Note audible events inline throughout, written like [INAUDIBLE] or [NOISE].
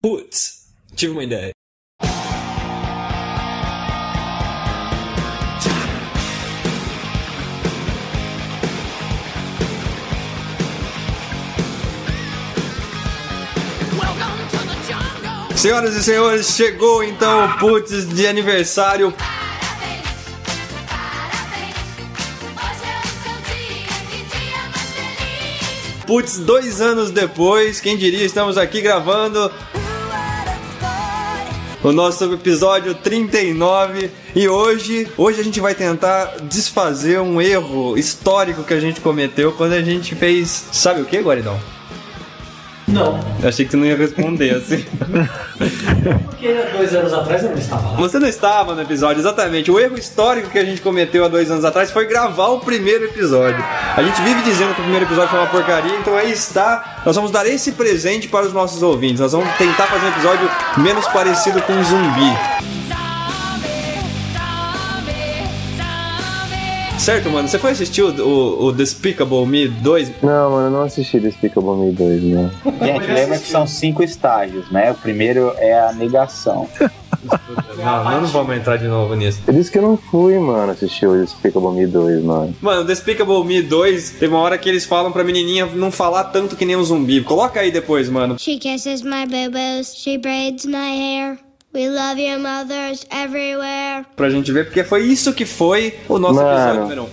Putz, tive uma ideia. Senhoras e senhores, chegou então o Putz de aniversário. Putz, dois anos depois, quem diria, estamos aqui gravando o nosso episódio 39 e hoje, hoje a gente vai tentar desfazer um erro histórico que a gente cometeu quando a gente fez, sabe o que, Guaridão? Não, Eu achei que você não ia responder assim. porque dois anos atrás eu não estava lá. Você não estava no episódio, exatamente. O erro histórico que a gente cometeu há dois anos atrás foi gravar o primeiro episódio. A gente vive dizendo que o primeiro episódio foi uma porcaria, então aí está. Nós vamos dar esse presente para os nossos ouvintes. Nós vamos tentar fazer um episódio menos parecido com um zumbi. Certo, mano? Você foi assistir o, o, o Despicable Me 2? Não, mano, eu não assisti Despicable Me 2, né? Gente, lembra que são cinco estágios, né? O primeiro é a negação. [LAUGHS] Não, nós não vamos entrar de novo nisso. Eu disse que eu não fui, mano, assistir o Despicable Me 2, mano. Mano, Despicable Me 2, teve uma hora que eles falam pra menininha não falar tanto que nem um zumbi. Coloca aí depois, mano. She kisses my boo-boos, she braids my hair. We love your mothers everywhere. Pra gente ver, porque foi isso que foi o nosso Mano. episódio número 1.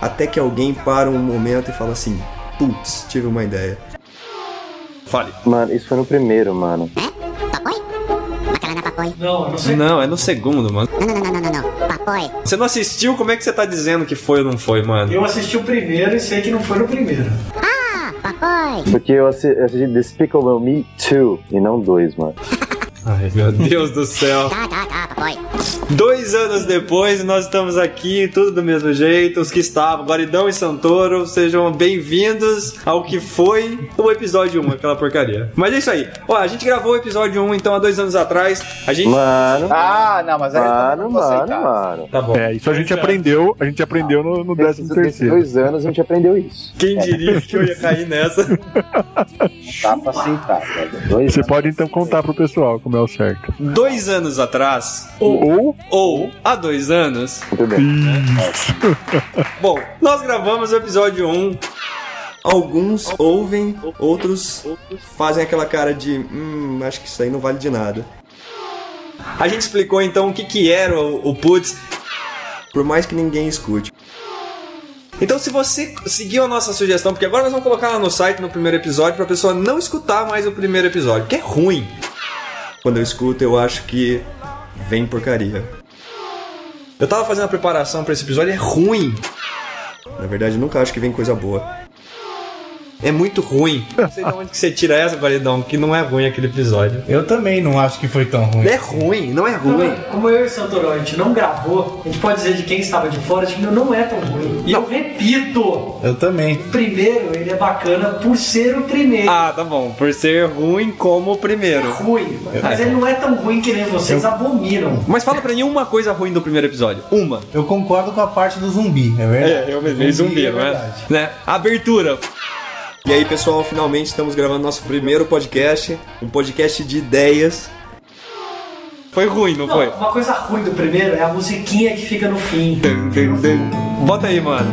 Até que alguém para um momento e fala assim: Putz, tive uma ideia. Fale. Mano, isso foi no primeiro, mano. Não, eu não sei. Não, é no segundo, mano. Não, não, não, não, não, não. Papai. Você não assistiu? Como é que você tá dizendo que foi ou não foi, mano? Eu assisti o primeiro e sei que não foi no primeiro. Ah, papai. Porque eu assi- assisti Despicable Me 2 e não 2, mano. [LAUGHS] Ai, meu Deus do céu. Tá, tá, tá, papai. Dois anos depois, nós estamos aqui, tudo do mesmo jeito. Os que estavam, Guaridão e Santoro, sejam bem-vindos ao que foi o episódio 1, aquela porcaria. Mas é isso aí. Ó, a gente gravou o episódio 1, então, há dois anos atrás. A gente. Mano, Ah, não, mas aí mano, não vou mano, aceitar. mano. Tá bom. É, isso a gente aprendeu, a gente aprendeu no, no décimo nesses terceiro. dois anos a gente aprendeu isso. Quem diria que eu ia cair nessa? Dá pra aceitar, Você pode então contar pro pessoal como é o certo. Dois anos atrás, Ou, ou há dois anos. Muito bem. Bom, nós gravamos o episódio 1. Alguns ouvem, outros fazem aquela cara de hum, acho que isso aí não vale de nada. A gente explicou então o que, que era o, o Putz, por mais que ninguém escute. Então, se você seguiu a nossa sugestão, porque agora nós vamos colocar lá no site no primeiro episódio pra pessoa não escutar mais o primeiro episódio, que é ruim. Quando eu escuto, eu acho que vem porcaria. Eu tava fazendo a preparação pra esse episódio, é ruim. Na verdade, nunca acho que vem coisa boa. É muito ruim. [LAUGHS] Não sei de onde que você tira essa, Guaridão, que não é ruim aquele episódio. Eu também não acho que foi tão ruim. É ruim, não é ruim. Como eu e o Santoro a gente não gravou, a gente pode dizer de quem estava de fora, tipo, não é tão ruim. E eu repito, Eu também. o primeiro ele é bacana por ser o primeiro. Ah, tá bom. Por ser ruim como o É primeiro. ruim, mas ele não é tão ruim que nem vocês abominam. Mas fala pra mim uma coisa ruim do primeiro episódio. Uma. Eu concordo com a parte do zumbi, é verdade? É, eu mesmo, zumbi, não é? verdade. Né? Abertura. E aí, pessoal, finalmente estamos gravando nosso primeiro podcast. Um podcast de ideias. Foi ruim, não, Não, foi? uma coisa ruim do primeiro é a musiquinha que fica no fim. Bota aí, mano.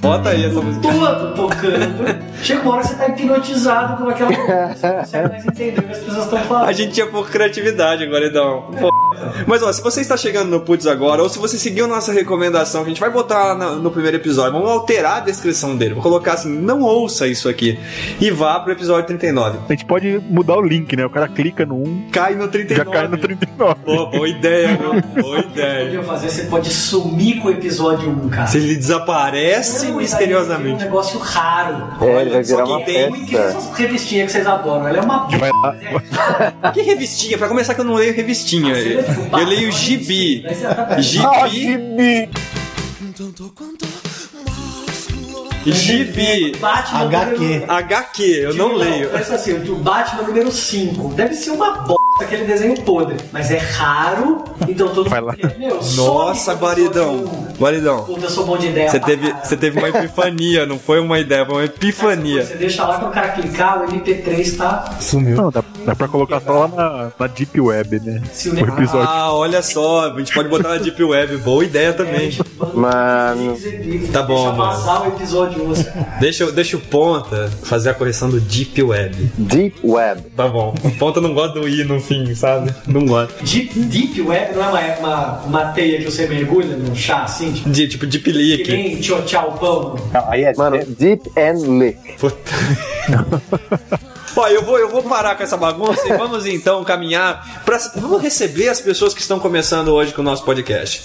Bota aí essa música. Todo tocando. Chega uma hora que você tá hipnotizado com aquela [LAUGHS] música. Você não consegue mais entender o que as pessoas estão falando. A gente tinha pouca criatividade agora, então. Pô. Mas ó, se você está chegando no Putz agora, ou se você seguiu nossa recomendação, que a gente vai botar na- no primeiro episódio, vamos alterar a descrição dele. Vou colocar assim, não ouça isso aqui. E vá pro episódio 39. a gente pode mudar o link, né? O cara clica no 1, Cai no 39. já cai no 39. Pô, boa ideia, meu. [LAUGHS] Boa ideia. Podia fazer, você pode sumir com o episódio 1, cara. Se ele desaparece Não, misteriosamente. É um negócio raro. É, ele vai só virar que uma tem- que festa. essas revistinhas que vocês adoram. Ela é uma Vai lá. Que revistinha? Pra começar que eu não leio revistinha. Você tipo, Eu leio gibi. Gibi. Gibi. Batman HQ. número- HQ, eu não Tipo, leio. Pensa assim, o Batman número 5. Deve ser uma bosta. aquele desenho podre. Mas é raro, então todo Vai mundo lá. Meu, Nossa, Guaridão. Guaridão. Puta, eu sou bom de ideia. Você teve, você teve uma epifania, não foi uma ideia, foi uma epifania. Você deixa lá que o cara clicar, o MP3 tá Sumiu. Não, dá, dá pra colocar só lá na, na Deep Web, né? se O episódio. Ah, olha só, a gente pode botar na Deep Web, boa ideia também. Mano. Tá bom, Deixa mano. o episódio 11. Deixa, deixa o Ponta fazer a correção do Deep Web. Deep Web. Tá bom. O Ponta não gosta do I no fim, sabe? Não gosta. Deep, deep Web não é uma, uma, uma teia que você mergulha no chá assim? Tipo, De, tipo, Deep que Leak. nem tchau tchau pão. Aí é? Mano, Deep and Lick. Puta. [LAUGHS] Ó, eu vou, eu vou parar com essa bagunça e vamos então caminhar para vamos receber as pessoas que estão começando hoje com o nosso podcast.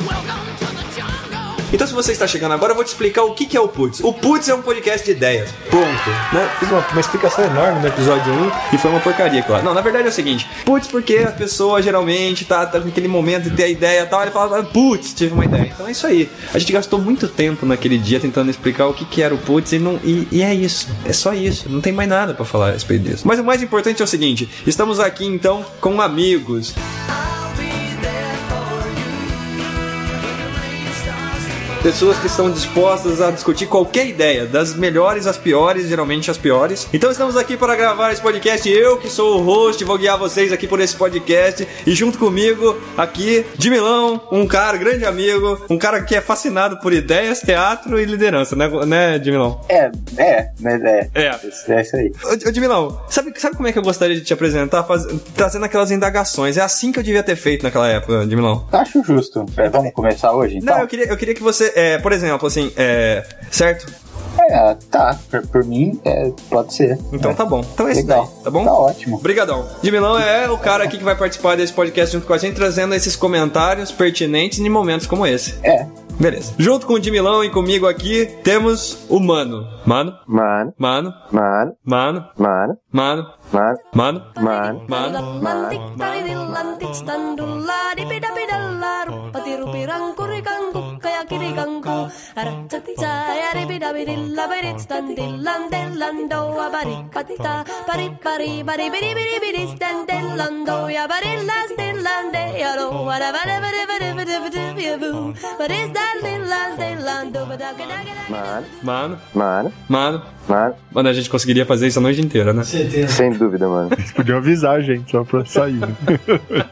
Então, se você está chegando agora, eu vou te explicar o que que é o Putz. O Putz é um podcast de ideias. Ponto. Né? Fiz uma, uma explicação enorme no episódio 1 e foi uma porcaria, claro. Não, na verdade é o seguinte: Putz, porque a pessoa geralmente tá, tá naquele momento de ter a ideia e tal, ele fala, Putz, tive uma ideia. Então é isso aí. A gente gastou muito tempo naquele dia tentando explicar o que, que era o Putz e, não, e, e é isso. É só isso. Não tem mais nada pra falar a respeito disso. Mas o mais importante é o seguinte: estamos aqui então com amigos. Pessoas que estão dispostas a discutir qualquer ideia, das melhores às piores, geralmente as piores. Então estamos aqui para gravar esse podcast. Eu, que sou o host, vou guiar vocês aqui por esse podcast. E junto comigo, aqui, de Milão, um cara, grande amigo, um cara que é fascinado por ideias, teatro e liderança, né, né de Milão? É, é, mas é. É. É isso aí. Ô, ô, de Milão, sabe, sabe como é que eu gostaria de te apresentar? Faz- trazendo aquelas indagações. É assim que eu devia ter feito naquela época, de Milão. Acho justo. É, vamos começar hoje, então? Não, eu queria, eu queria que você, é, por exemplo, assim, é, certo? É, tá. Por, por mim, é, pode ser. Então É. tá bom. Então é isso Legal. daí, tá bom? Tá ótimo. Obrigadão. De Milão é o cara aqui que vai participar desse podcast junto com a gente, trazendo esses comentários pertinentes em momentos como esse. É. Beleza. Junto com o de Milão e comigo aqui, temos o Mano. Mano, Mano, mano, mano, mano, mano, mano, mano, mano, mano. mano. Lilla stillando badagadagadagada Mano, Mano, mano, mano. a gente conseguiria fazer isso a noite inteira, né? Certeza. Sem dúvida, mano. Vocês podiam avisar a gente só pra sair.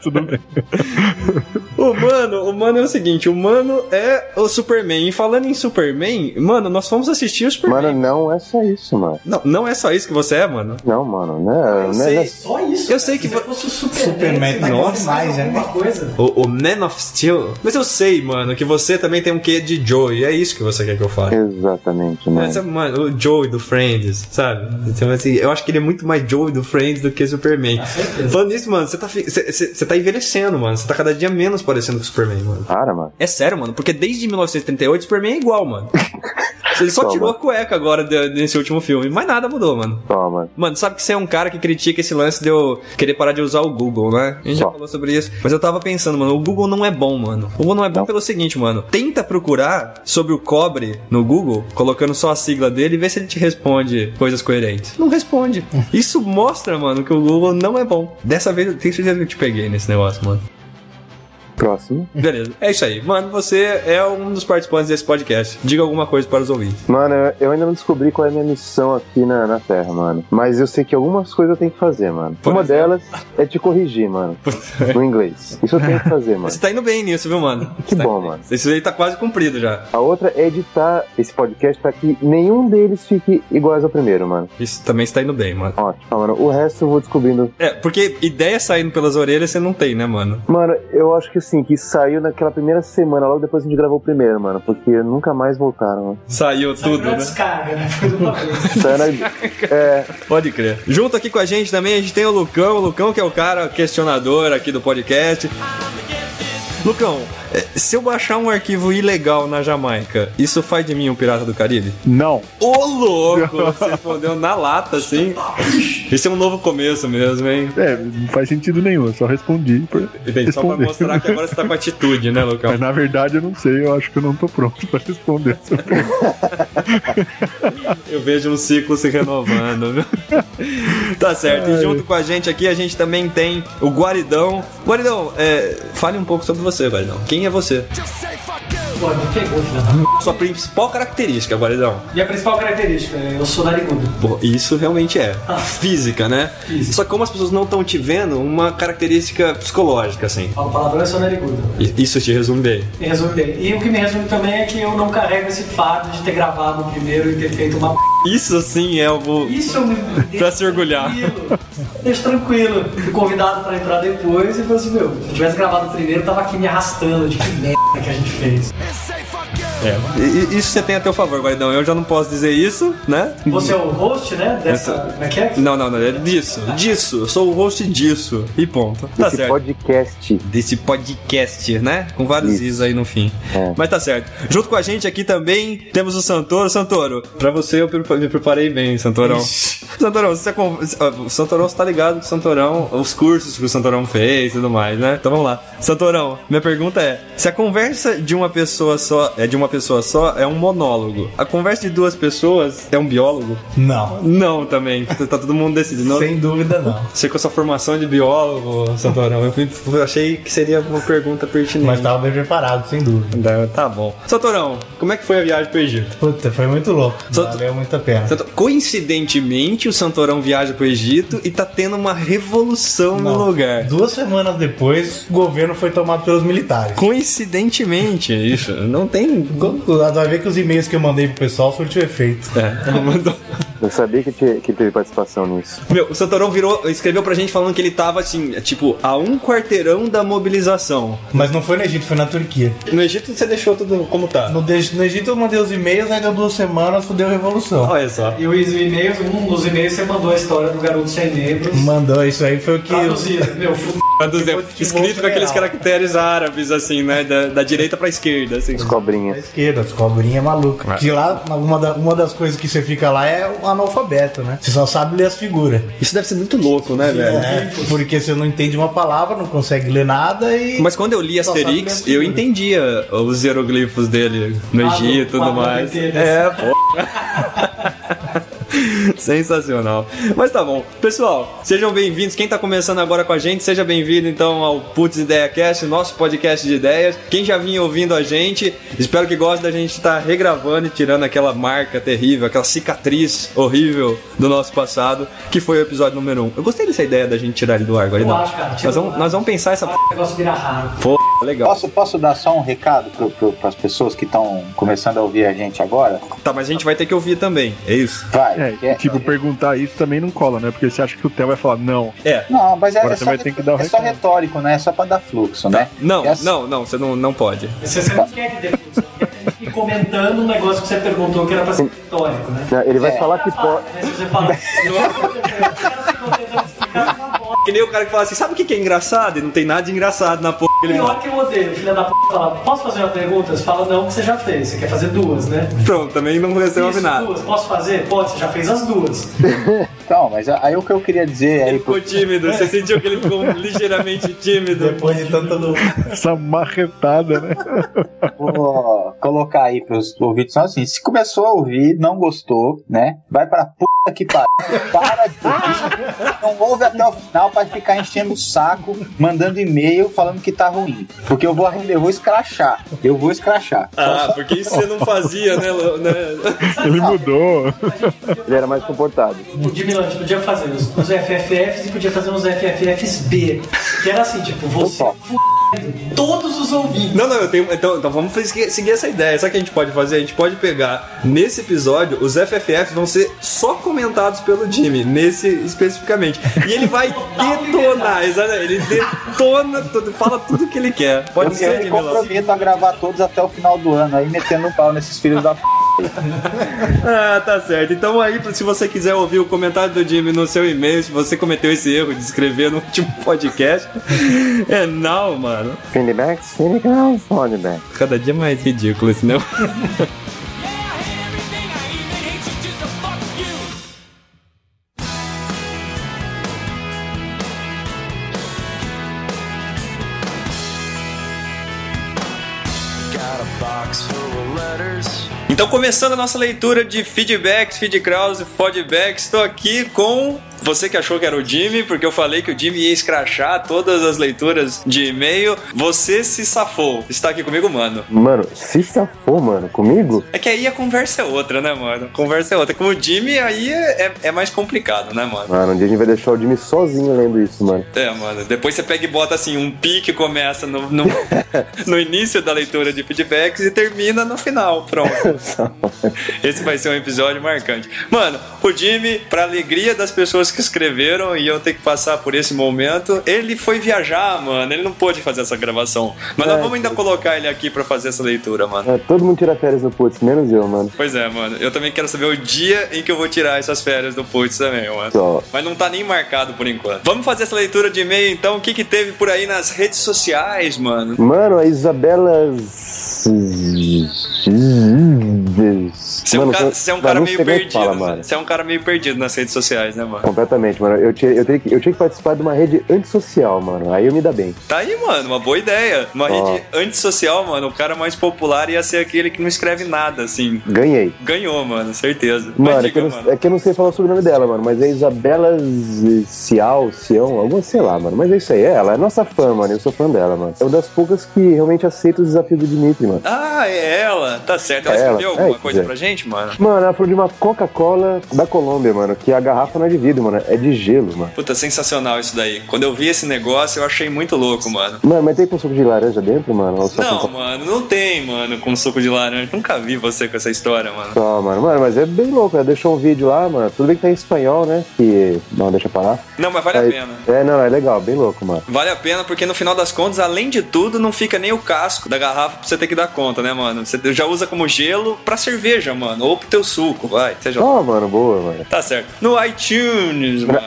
Tudo bem. O mano é o seguinte, o mano é o Superman. E falando em Superman, mano, nós fomos assistir o Superman. Mano, não é só isso, mano. Não, não é só isso que você é, mano. Não, mano, né? Eu né, sei. né- Só isso. Eu sei que Se vo- fosse o Superman, Superman você tá vai demais, mais né? alguma coisa. O, o Man of Steel. Mas eu sei, mano, que você também tem um quê de Joey. É isso que você quer que eu fale. Exatamente, mano. Essa, mano, o Joey do Friends, sabe? Então, assim, eu acho que ele é muito mais Joey do Friends do que Superman. Falando nisso, mano, você tá, você tá envelhecendo, mano. Você tá cada dia menos parecendo com o Superman, mano. Para, mano. É sério, mano, porque desde 1938 Superman é igual, mano. [LAUGHS] Ele só Toma. tirou a cueca agora nesse último filme, mas nada mudou, mano. Toma. Mano, sabe que você é um cara que critica esse lance de eu querer parar de usar o Google, né? A gente já falou sobre isso. Mas eu tava pensando, mano, o Google não é bom, mano. O Google não é bom pelo seguinte, mano. Tenta procurar sobre o cobre no Google, colocando só a sigla dele e vê se ele te responde coisas coerentes. Não responde. Isso mostra, mano, que o Google não é bom. Dessa vez eu tenho certeza que eu te peguei nesse negócio, mano. Próximo. Beleza. É isso aí. Mano, você é um dos participantes desse podcast. Diga alguma coisa para os ouvintes. Mano, eu- ainda não descobri qual é a minha missão aqui na, na Terra, mano. Mas eu sei que algumas coisas eu tenho que fazer, mano. Por Uma exemplo? delas é te corrigir, mano. No inglês. Isso eu tenho que fazer, [LAUGHS] mano. Você tá indo bem nisso, viu, mano? Que tá bom, mano. Isso aí tá quase cumprido já. A outra é editar esse podcast pra que nenhum deles fique iguais ao primeiro, mano. Isso também está indo bem, mano. Ótimo, mano. O resto eu vou descobrindo. É, porque ideia saindo pelas orelhas você não tem, né, mano? Mano, eu acho que assim, que saiu naquela primeira semana, logo depois a gente gravou o primeiro, mano. Porque nunca mais voltaram, mano. Saiu tudo, Tudo, né? descarga, né? Foi de uma vez. [LAUGHS] Saiu na- É, Pode crer. Junto aqui com a gente também, a gente tem o Lucão. O Lucão que é o cara questionador aqui do podcast. Lucão, Se eu baixar um arquivo ilegal na Jamaica, isso faz de mim um pirata do Caribe? Não. Ô, louco! Você respondeu na lata, assim. Esse é um novo começo mesmo, hein? É, não faz sentido nenhum, eu só respondi por Entendi, só pra mostrar que agora você tá com atitude, né, Lucão? Mas na verdade eu não sei, eu acho que eu não tô pronto pra responder. [LAUGHS] Eu vejo um ciclo se renovando, viu? Tá certo. E junto com a gente aqui, a gente também tem o Guaridão. Guaridão, é, fale um pouco sobre você, Guaridão. Quem é você? Pô, me pegou, filha da... Sua principal característica, Guaridão. Minha principal característica, eu sou narigudo. Pô, isso realmente é. Física, né? Física. Só que como as pessoas não estão te vendo, uma característica psicológica, assim. Falo palavrão, eu sou narigudo. Isso te resume bem. Me resume bem. E o que me resume também é que eu não carrego esse fardo de ter gravado primeiro e ter feito uma p... Isso sim é o. Isso eu me Pra se orgulhar. tranquilo. Deixa tranquilo. Fui convidado pra entrar depois e falei assim, meu, se eu tivesse gravado primeiro, eu tava aqui me arrastando de que merda que a gente fez. É. Isso você tem a teu favor, Guaridão. Eu já não posso dizer isso, né? Você é o host, né? Dessa. Como é que é? Não, não, não. É disso. Disso. Eu sou o host disso. E ponto. Tá Esse certo. podcast. Desse podcast, né? Com vários Isso. is aí no fim. É. Mas tá certo. Junto com a gente aqui também temos o Santoro. Santoro, pra você eu me preparei bem, Santorão. Santorão, você é o Santorão, você tá ligado que o Santorão, os cursos que o Santorão fez e tudo mais, né? Então vamos lá. Santorão, minha pergunta é: se a conversa de uma pessoa só é de uma pessoa só, é um monólogo. A conversa de duas pessoas é um biólogo? Não. Não, também. Tá todo mundo decidindo. Sem dúvida, não. Você com a sua formação de biólogo, Santorão, eu achei que seria uma pergunta pertinente. Mas tava bem preparado, sem dúvida. Tá bom. Santorão, como é que foi a viagem pro Egito? Puta, foi muito louco. Valeu muito a pena. Santo- Coincidentemente, o Santorão viaja pro Egito e tá tendo uma revolução no Não. lugar. Duas semanas depois, o governo foi tomado pelos militares. Coincidentemente, isso. Não tem. Vai ver que os e-mails que eu mandei pro pessoal surtiu efeito. É, mandou- Eu sabia que, tinha- que teve participação nisso. Meu, o Santorão virou, escreveu pra gente falando que ele tava assim, tipo, a um quarteirão da mobilização. Mas não foi no Egito, foi na Turquia. No Egito você deixou tudo como tá. No, de- no Egito eu mandei os e-mails, aí deu duas semanas, fudeu a revolução. Olha só. E os e-mails, um dos e-mails você mandou a história do garoto sem membros. Mandou, isso aí foi o que. eu- Traduzido. Meu, Traduzir, Futebol escrito com aqueles caracteres árabes, assim, né? Da, da direita pra esquerda, assim. As Da cobrinhas. esquerda, as cobrinhas malucas. Que lá, uma, da- uma das coisas que você fica lá é o analfabeto, né? Você só sabe ler as figuras. Isso deve ser muito louco, né, velho? É, porque você não entende uma palavra, não consegue ler nada e. Mas quando eu li Asterix, eu entendia os hieroglifos dele no Ah, Egito e tudo mais. É, [LAUGHS] pô. [LAUGHS] Sensacional. Mas tá bom. Pessoal, sejam bem-vindos. Quem tá começando agora com a gente, seja bem-vindo então ao Putz Ideia Cast, nosso podcast de ideias. Quem já vinha ouvindo a gente, espero que goste da gente estar regravando e tirando aquela marca terrível, aquela cicatriz horrível do nosso passado, que foi o episódio número 1. Um. Eu gostei dessa ideia da gente tirar ele do ar, agora Nós do vamos, nós vamos pensar essa o negócio vira raro. Pô, legal. Posso, posso dar só um recado para as pessoas que estão começando a ouvir a gente agora? Tá, mas a gente vai ter que ouvir também. É isso? Vai. É, É- tipo, perguntar isso também não cola, né? Porque você acha que o Theo vai falar não. É. Não, mas é, Agora é você só, vai ter que dar o é só retórico, né? É só para dar fluxo, né? Não, É assim- não, não, você não, não pode. Você, você não quer que dê você quer que a gente fique comentando um negócio que você perguntou que era pra ser retórico, né? Ele vai É. falar que pode. Né, Se você fala. [LAUGHS] [LAUGHS] Que nem o cara que fala assim, sabe o que que é engraçado? E não tem nada de engraçado na porra ele. Pior que eu odeio, filha da p fala, posso fazer uma pergunta? Você fala não, que você já fez. Você quer fazer duas, né? Pronto, também não resolve Isso, nada. duas. Posso fazer? Pode, você já fez as duas. [LAUGHS] Então, mas aí o que eu queria dizer Ele aí ficou tímido, você sentiu que ele ficou [LAUGHS] ligeiramente tímido. Depois de tanto. Essa marretada, né? vou colocar aí pros ouvintes só assim, se começou a ouvir, não gostou, né? Vai pra puta que pariu. Para de ouvir. Não ouve até o final pra ficar enchendo o saco, mandando e-mail falando que tá ruim. Porque eu vou, eu vou escrachar. Eu vou escrachar. Ah, porque isso você não fazia, né? Né? Ele mudou. Ele era mais comportado. O Milan, a gente podia fazer os, os FFFs e podia fazer uns FFFs-B. Que era assim, tipo, você todos os ouvintes. Não, não, eu tenho. Então, então vamos seguir seguir essa ideia. Sabe o que a gente pode fazer? A gente pode pegar nesse episódio, os FFFs vão ser só comentados pelo Jimmy, nesse especificamente. E ele vai [LAUGHS] detonar, exatamente. Ele detona tudo, fala tudo que ele quer. Pode Eu, ser, eu me Jimmy Lopes. comprometo a gravar todos até o final do ano, aí metendo um pau nesses filhos da p. [LAUGHS] Ah, tá certo. Então aí, se você quiser ouvir o comentário do Jimmy no seu e-mail, se você cometeu esse erro de escrever no último [LAUGHS] podcast, é não, mano. Feedback, feedback, feedback. Cada dia mais ridículo esse não. [LAUGHS] Então, começando a nossa leitura de feedbacks, feedcrawls e feedbacks, estou aqui com você que achou que era o Jimmy, porque eu falei que o Jimmy ia escrachar todas as leituras de e-mail. Você se safou. Está aqui comigo, mano. Mano, se safou, mano, comigo? É que aí a conversa é outra, né, mano? A conversa é outra. Com o Jimmy, aí é, é, é mais complicado, né, mano? Mano, um dia a gente vai deixar o Jimmy sozinho lendo isso, mano. É, mano. Depois você pega e bota assim, um pique começa no, no, [LAUGHS] no início da leitura de feedbacks e termina no final. Pronto. [LAUGHS] Esse vai ser um episódio marcante. Mano, o Jimmy, pra alegria das pessoas que escreveram e eu ter que passar por esse momento, ele foi viajar, mano. Ele não pôde fazer essa gravação. Mas nós É. vamos ainda colocar ele aqui pra fazer essa leitura, mano. É, todo mundo tira férias no Putz, menos eu, mano. Pois é, mano. Eu também quero saber o dia em que eu vou tirar essas férias do Putz também, mano. Só. Mas não tá nem marcado por enquanto. Vamos fazer essa leitura de e-mail então. O que que teve por aí nas redes sociais, mano? Mano, a Isabela. Você é um Mano, cara, você é um cara meio é perdido. fala, mano. Você é um cara meio perdido nas redes sociais, né, mano? Completamente, mano. Eu tinha, eu, tinha que, eu tinha que participar de uma rede antissocial, mano. Aí eu me dá bem. Tá aí, mano, uma boa ideia. Uma Ó. rede antissocial, mano. O cara mais popular ia ser aquele que não escreve nada, assim. Ganhei. Ganhou, mano, certeza. Mano, é que, não, mano. é que eu não sei falar o sobrenome dela, mano. Mas é Isabela Cial, Cião, alguma, sei lá, mano. Mas é isso aí. É ela, é nossa fã, mano. Eu sou fã dela, mano. É uma das poucas que realmente aceita os desafios do Dimitri, mano. Ah, é ela. Tá certo. Ela É ela. escreveu alguma coisa é. pra gente, mano? Mano, ela falou de uma Coca-Cola da Colômbia, mano. Que a garrafa não é de vidro, mano. É de gelo, mano. Puta, sensacional isso daí. Quando eu vi esse negócio, eu achei muito louco, mano. Mano, mas tem com suco de laranja dentro, mano? Não, com mano, não tem, mano, com suco de laranja. Nunca vi você com essa história, mano. Só, mano. Mano, mas é bem louco. Ela deixou um vídeo lá, mano. Tudo bem que tá em espanhol, né? Que. Não, deixa parar. Não, mas vale a Aí- pena. É, não, é legal, bem louco, mano. Vale a pena porque no final das contas, além de tudo, não fica nem o casco da garrafa pra você ter que dar conta, né, mano? Você já usa como gelo pra cerveja, mano, ou pro teu suco, vai. Seja... Ó, mano, boa, mano. Tá certo. No iTunes, mano.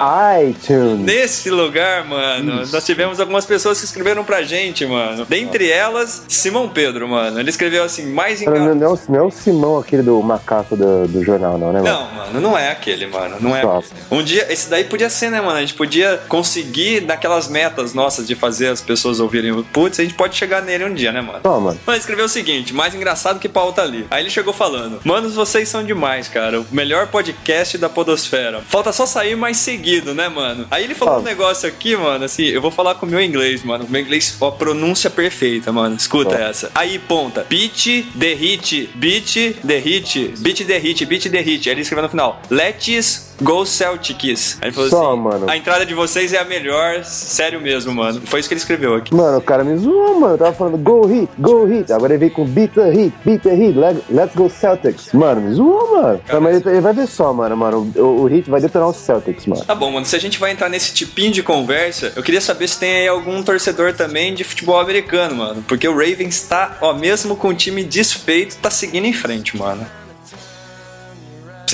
iTunes. Nesse lugar, mano, nós tivemos algumas pessoas que escreveram pra gente, mano. Dentre elas, Simão Pedro, mano. Ele escreveu assim, mais engraçado. Não, não, não é o Simão aquele do macaco do, do jornal, não, né, mano? Não, mano, não é aquele, mano. Não é Tá. aquele. Um dia, esse daí podia ser, né, mano? A gente podia conseguir daquelas metas nossas de fazer as pessoas ouvirem o putz, a gente pode chegar nele um dia, né, mano? Ó, mano. Mas ele escreveu o seguinte, mais engraçado que pauta ali. Aí ele chegou falando: Manos, vocês são demais, cara. O melhor podcast da Podosfera. Falta só sair mais seguido, né, mano? Aí ele falou Ah. um negócio aqui, mano, assim, eu vou falar com o meu inglês, mano. O meu inglês, ó, pronúncia perfeita, mano. Escuta Ah. essa. Aí, ponta. Beat the hit. Beat the hit. Beat the hit. Beat the hit. Aí ele escreveu no final: Let's go Celtics. Aí ele falou Só, assim: mano. A entrada de vocês é a melhor. Sério mesmo, mano. Foi isso que ele escreveu aqui. Mano, o cara me zoou, mano. Eu tava falando go hit, go hit. Agora ele veio com beat the hit, beat the hit, let- let's go Celtics. Mano, me zoou, mano. Não, mas ele, ele vai ver só, mano, mano. O, o hit vai detonar os Celtics, mano. Tá bom, mano. Se a gente vai entrar nesse tipinho de conversa, eu queria saber se tem aí algum torcedor também de futebol americano, mano. Porque o Ravens tá, ó, mesmo com o time desfeito, tá seguindo em frente, mano.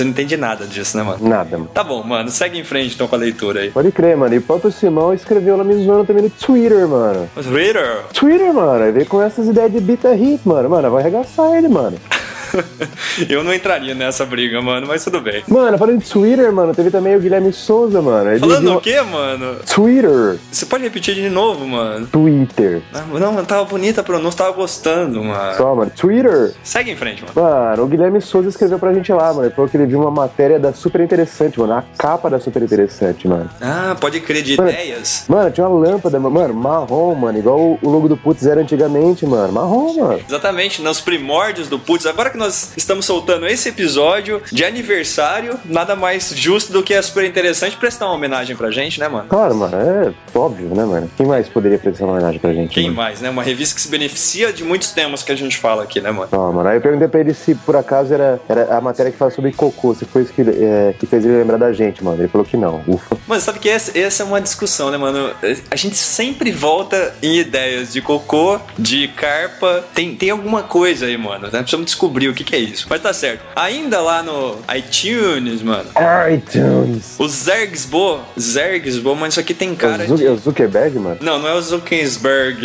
Você não entende nada disso, né, mano? Nada, mano. Tá bom, mano. Segue em frente então com a leitura aí. Pode crer, mano. E o próprio Simão escreveu lá me zoando também no Twitter, mano. Reader, Twitter, mano. Ele veio com essas ideias de the hit, mano. Mano, vai arregaçar ele, mano. [LAUGHS] [LAUGHS] eu não entraria nessa briga, mano, mas tudo bem. Mano, falando de Twitter, mano, teve também o Guilherme Souza, mano. Ele Falando viu- o quê, mano? Twitter. Você pode repetir de novo, mano? Twitter. Ah, Não, mano, tava bonita a pronúncia, tava gostando, mano. Só, mano. Twitter. Segue em frente, mano. Mano, o Guilherme Souza escreveu pra gente lá, mano. Ele falou que ele viu uma matéria da Super Interessante, mano. A capa da Super Interessante, mano. Ah, pode crer de Mano, ideias. Mano, tinha uma lâmpada, mano, marrom, mano. Igual o- o logo do Putz era antigamente, mano. Marrom, mano. Exatamente, nos primórdios do Putz. Agora que nós estamos soltando esse episódio de aniversário, nada mais justo do que é super interessante prestar uma homenagem pra gente, né, mano? Claro, mano, é óbvio, né, mano? Quem mais poderia prestar uma homenagem pra gente? Quem mano? mais, né? Uma revista que se beneficia de muitos temas que a gente fala aqui, né, mano? Ó, mano, aí eu perguntei pra ele se por acaso era, era a matéria que fala sobre cocô, se foi isso que, é, que fez ele lembrar da gente, mano. Ele falou que não. Ufa. Mas sabe que essa, essa é uma discussão, né, mano? A gente sempre volta em ideias de cocô, de carpa. Tem, tem alguma coisa aí, mano. Né? Precisamos descobrir o que, que é isso. Mas tá certo. Ainda lá no iTunes, mano. iTunes. O Zergsbo. Zergsbo, mano, isso aqui tem cara É o, de. É o Zuckerberg, mano? Não, não é o Zuckerberg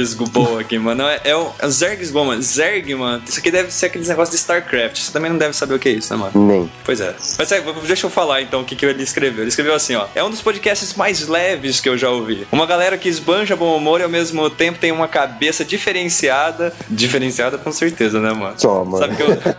aqui, mano. É, é o é o Zergsbo, mano. Zerg, mano. Isso aqui deve ser aqueles negócios de StarCraft. Você também não deve saber o que é isso, né, mano? Nem. Pois é. Mas é, deixa eu falar então o que, que ele escreveu. Ele escreveu assim, ó. É um dos podcasts mais leves que eu já ouvi. Uma galera que esbanja bom humor e ao mesmo tempo tem uma cabeça diferenciada. Diferenciada com certeza, né, mano? Só, mano. Sabe que eu,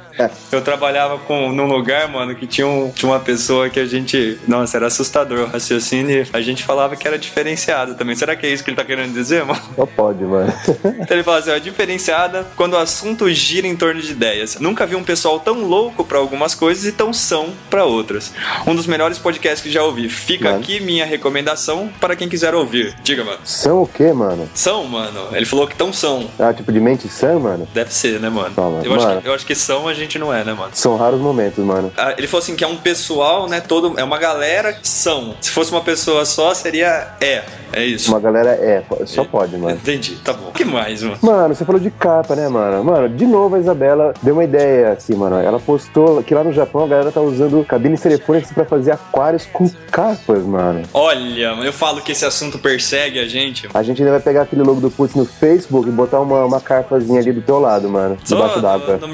eu trabalhava com, num lugar, mano, que tinha, um, tinha uma pessoa que a gente. Nossa, era assustador o raciocínio. e A gente falava que era diferenciado também. Será que é isso que ele tá querendo dizer, mano? Só pode, mano. [LAUGHS] Então ele fala assim, ó, diferenciada quando o assunto gira em torno de ideias. Nunca vi um pessoal tão louco pra algumas coisas e tão são pra outras. Um dos melhores podcasts que já ouvi. Fica Mano. aqui minha recomendação para quem quiser ouvir. Diga, mano. São o quê, mano? São, mano. Ele falou que tão são. Ah, tipo de mente sã, mano? Deve ser, né, mano? Mano. Eu, acho Mano. que, eu acho que são a gente não é, né, mano? São raros momentos, mano. Ah, Ele falou assim que é um pessoal, né? Todo, é uma galera que são. Se fosse uma pessoa só, seria é. É isso. Uma galera é, só pode, mano. Entendi, tá bom. O que mais, mano? Mano, você falou de capa, né, mano? Mano, de novo a Isabela deu uma ideia aqui, mano. Ela postou que lá no Japão a galera tá usando cabines telefônicas pra fazer aquários com capas, mano. Olha, eu falo que esse assunto persegue a gente. A gente ainda vai pegar aquele logo do Putz no Facebook e botar uma, uma carpazinha ali do teu lado, mano. Debaixo Só d'água. no, no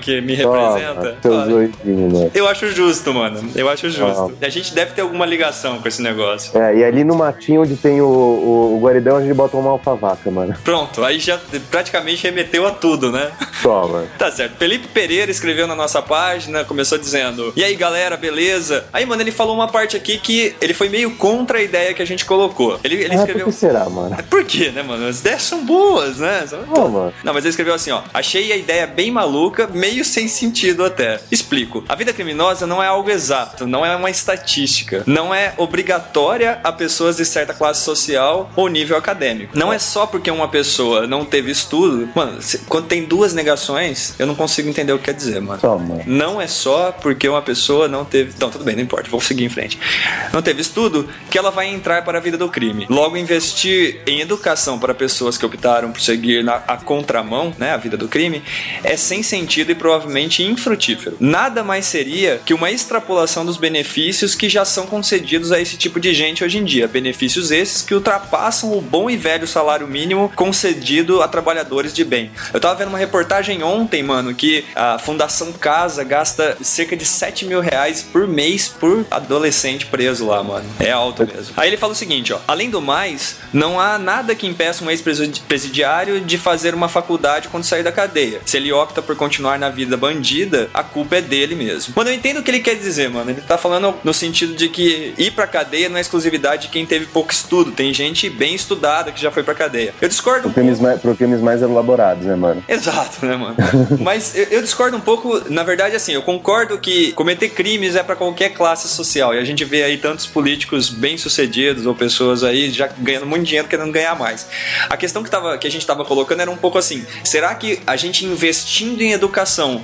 que me Toma, representa. Mano. eu acho justo, mano. Eu acho justo. A gente deve ter alguma ligação com esse negócio. É, e ali no matinho onde tem o, o, o guaridão, a gente bota uma alfavaca, mano. Pronto, aí já praticamente remeteu a tudo, né? Mano. [LAUGHS] Tá certo. Felipe Pereira escreveu na nossa página, começou dizendo: E aí, galera, beleza? Aí, mano, ele falou uma parte aqui que ele foi meio contra a ideia que a gente colocou. Ele, ele Ah, por escreveu. que será, mano? Por quê, né, mano? As ideias são boas, né? Não, mano. Não, mas ele escreveu assim, ó. Achei a ideia bem maluca, meio sem sentido até. Explico. A vida criminosa não é algo exato, não é uma estatística. Não é obrigatória a pessoas de certa classe social ou nível acadêmico. Não é só porque uma pessoa não teve estudo. Mano, se- quando tem duas negações, eu não consigo entender o que quer dizer, mano. Mano. Não é só porque uma pessoa não teve. Então, tudo bem, não importa, vou seguir em frente. Não teve estudo que ela vai entrar para a vida do crime. Logo, investir em educação para pessoas que optaram por seguir na, a contramão, né, a vida do crime, é sem sentido e provavelmente infrutífero. Nada mais seria que uma extrapolação dos benefícios que já são concedidos a esse tipo de gente hoje em dia. Benefícios esses que ultrapassam o bom e velho salário mínimo concedido a trabalhadores de bem. Eu tava vendo uma reportagem ontem, mano, que a Fundação Casa gasta cerca de 7 mil reais por mês por adolescente preso lá, mano. É alto mesmo. Aí ele fala o seguinte, ó. Além do mais, não há nada que impeça um ex-presidiário de fazer uma faculdade quando sair da cadeia. Se ele opta por continuar na vida bandida, a culpa é dele mesmo. Mano, eu entendo o que ele quer dizer, mano. Ele tá falando no sentido de que ir pra cadeia não é exclusividade de quem teve pouco estudo. Tem gente bem estudada que já foi pra cadeia. Eu discordo Por crimes mais, por crimes mais elaborados, né, mano? Exato, né, mano? [LAUGHS] Mas eu, eu discordo um pouco, na verdade, assim, eu concordo que cometer crimes é pra qualquer classe social. E a gente vê aí tantos políticos bem-sucedidos ou pessoas aí já ganhando muito dinheiro querendo ganhar mais. A questão que, tava, que a gente tava colocando era um pouco assim: será que a gente investindo em educação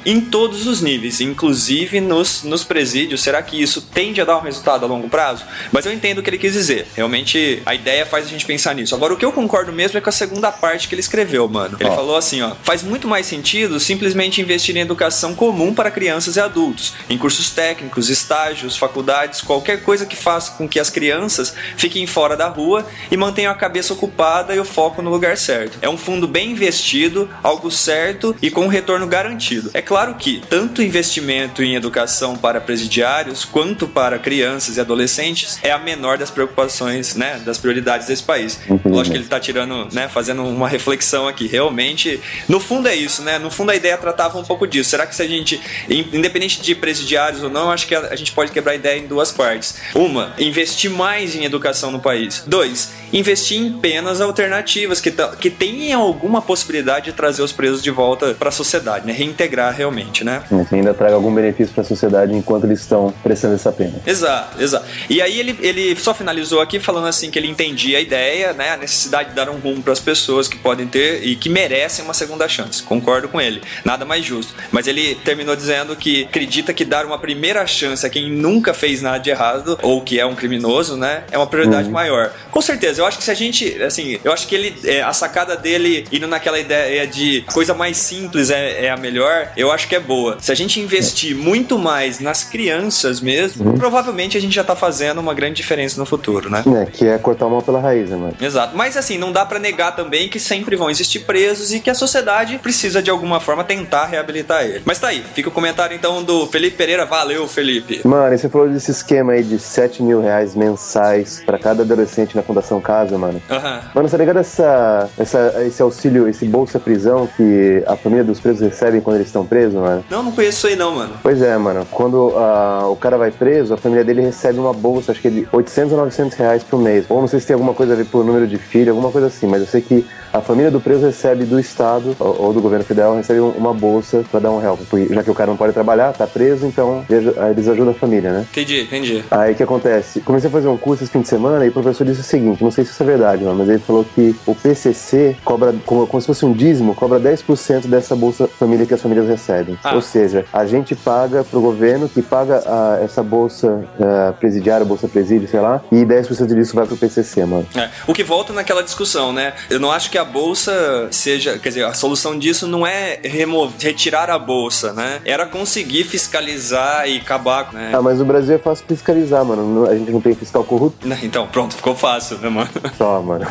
em todos os níveis, inclusive nos, nos presídios, será que isso tende a dar um resultado a longo prazo? Mas eu entendo o que ele quis dizer. Realmente a ideia faz a gente pensar nisso. Agora, o que eu concordo mesmo é com a segunda parte que ele escreveu, mano. Ele Ó. falou assim, ó, faz muito mais sentido simplesmente investir em educação comum para crianças e adultos, em cursos técnicos, estágios, faculdades, qualquer coisa que faça com que as crianças fiquem fora da rua e mantenham a cabeça ocupada e o foco no lugar certo. É um fundo bem investido, algo certo e com um retorno garantido. É claro que tanto investimento em educação para presidiários quanto para crianças e adolescentes é a menor das preocupações, né, das prioridades desse país. Lógico que ele tá tirando, né, fazendo uma reflexão aqui. Realmente, no fundo é isso, né? No fundo a ideia tratava um pouco disso. Será que se a gente, in- independente de presidiários ou não, eu acho que a, gente pode quebrar a ideia em duas partes. Uma, investir mais em educação no país. Dois, investir em penas alternativas que, que tenham alguma possibilidade de trazer os presos de volta para a sociedade, né? Reintegrar realmente, né? Que ainda traga algum benefício pra sociedade enquanto eles estão prestando essa pena. Exato, exato. E aí ele, ele só finalizou aqui falando assim que ele entendia a ideia, né, a necessidade de dar um rumo para as pessoas que podem ter e que merecem uma segunda chance. Concordo com ele. Nada mais justo. Mas ele terminou dizendo que acredita que dar uma primeira chance a quem nunca fez nada de errado ou que é um criminoso, né, é uma prioridade maior. Com certeza. Eu acho que se a gente, assim, eu acho que ele é, a sacada dele indo naquela ideia de coisa mais simples é, é a melhor, eu acho que é boa. Se a gente investir muito mais nas crianças mesmo, provavelmente a gente já tá fazendo uma grande diferença no futuro, né? É, que é cortar o mal pela raiz, né, mano? Exato. Mas assim, não dá pra negar também que sempre vão existir presos e que a sociedade precisa de alguma forma tentar reabilitar ele. Mas tá aí, fica o comentário então do Felipe Pereira. Valeu, Felipe. Mano, e você falou desse esquema aí de 7 mil reais mensais pra cada adolescente na Fundação Casa, mano. Aham. Mano, tá ligado essa, essa, esse auxílio, esse bolsa prisão que a família dos presos quando eles estão presos, mano? Não, não conheço isso aí não, mano. Pois é, mano. Quando ah, o cara vai preso, a família dele recebe uma bolsa, acho que é de 800 ou 900 reais por mês. Ou não sei se tem alguma coisa a ver por número de filho, alguma coisa assim, mas eu sei que a família do preso recebe do Estado ou, ou do governo federal, recebe um- uma bolsa pra dar um help. porque Já que o cara não pode trabalhar, tá preso, então eles eles ajudam a família, né? Entendi, entendi. Aí o que acontece? Comecei a fazer um curso esse fim de semana e o professor disse o seguinte: não sei se isso é verdade, mano, mas ele falou que o PCC cobra, como, como se fosse um dízimo, cobra 10% dessa Bolsa Família que as famílias recebem. Ah. Ou seja, a gente paga pro governo que paga ah, essa Bolsa ah, presidiária, Bolsa Presídio, sei lá, e 10% disso vai pro PCC, mano. É, o que volta naquela discussão, né? Eu não acho que a bolsa seja, quer dizer, a solução disso não é remo- retirar a bolsa, né? Era conseguir fiscalizar e acabar, né? Ah, mas no Brasil é fácil fiscalizar, mano. A gente não tem fiscal corrupto Então, pronto, ficou fácil, né, mano? [LAUGHS] só, mano.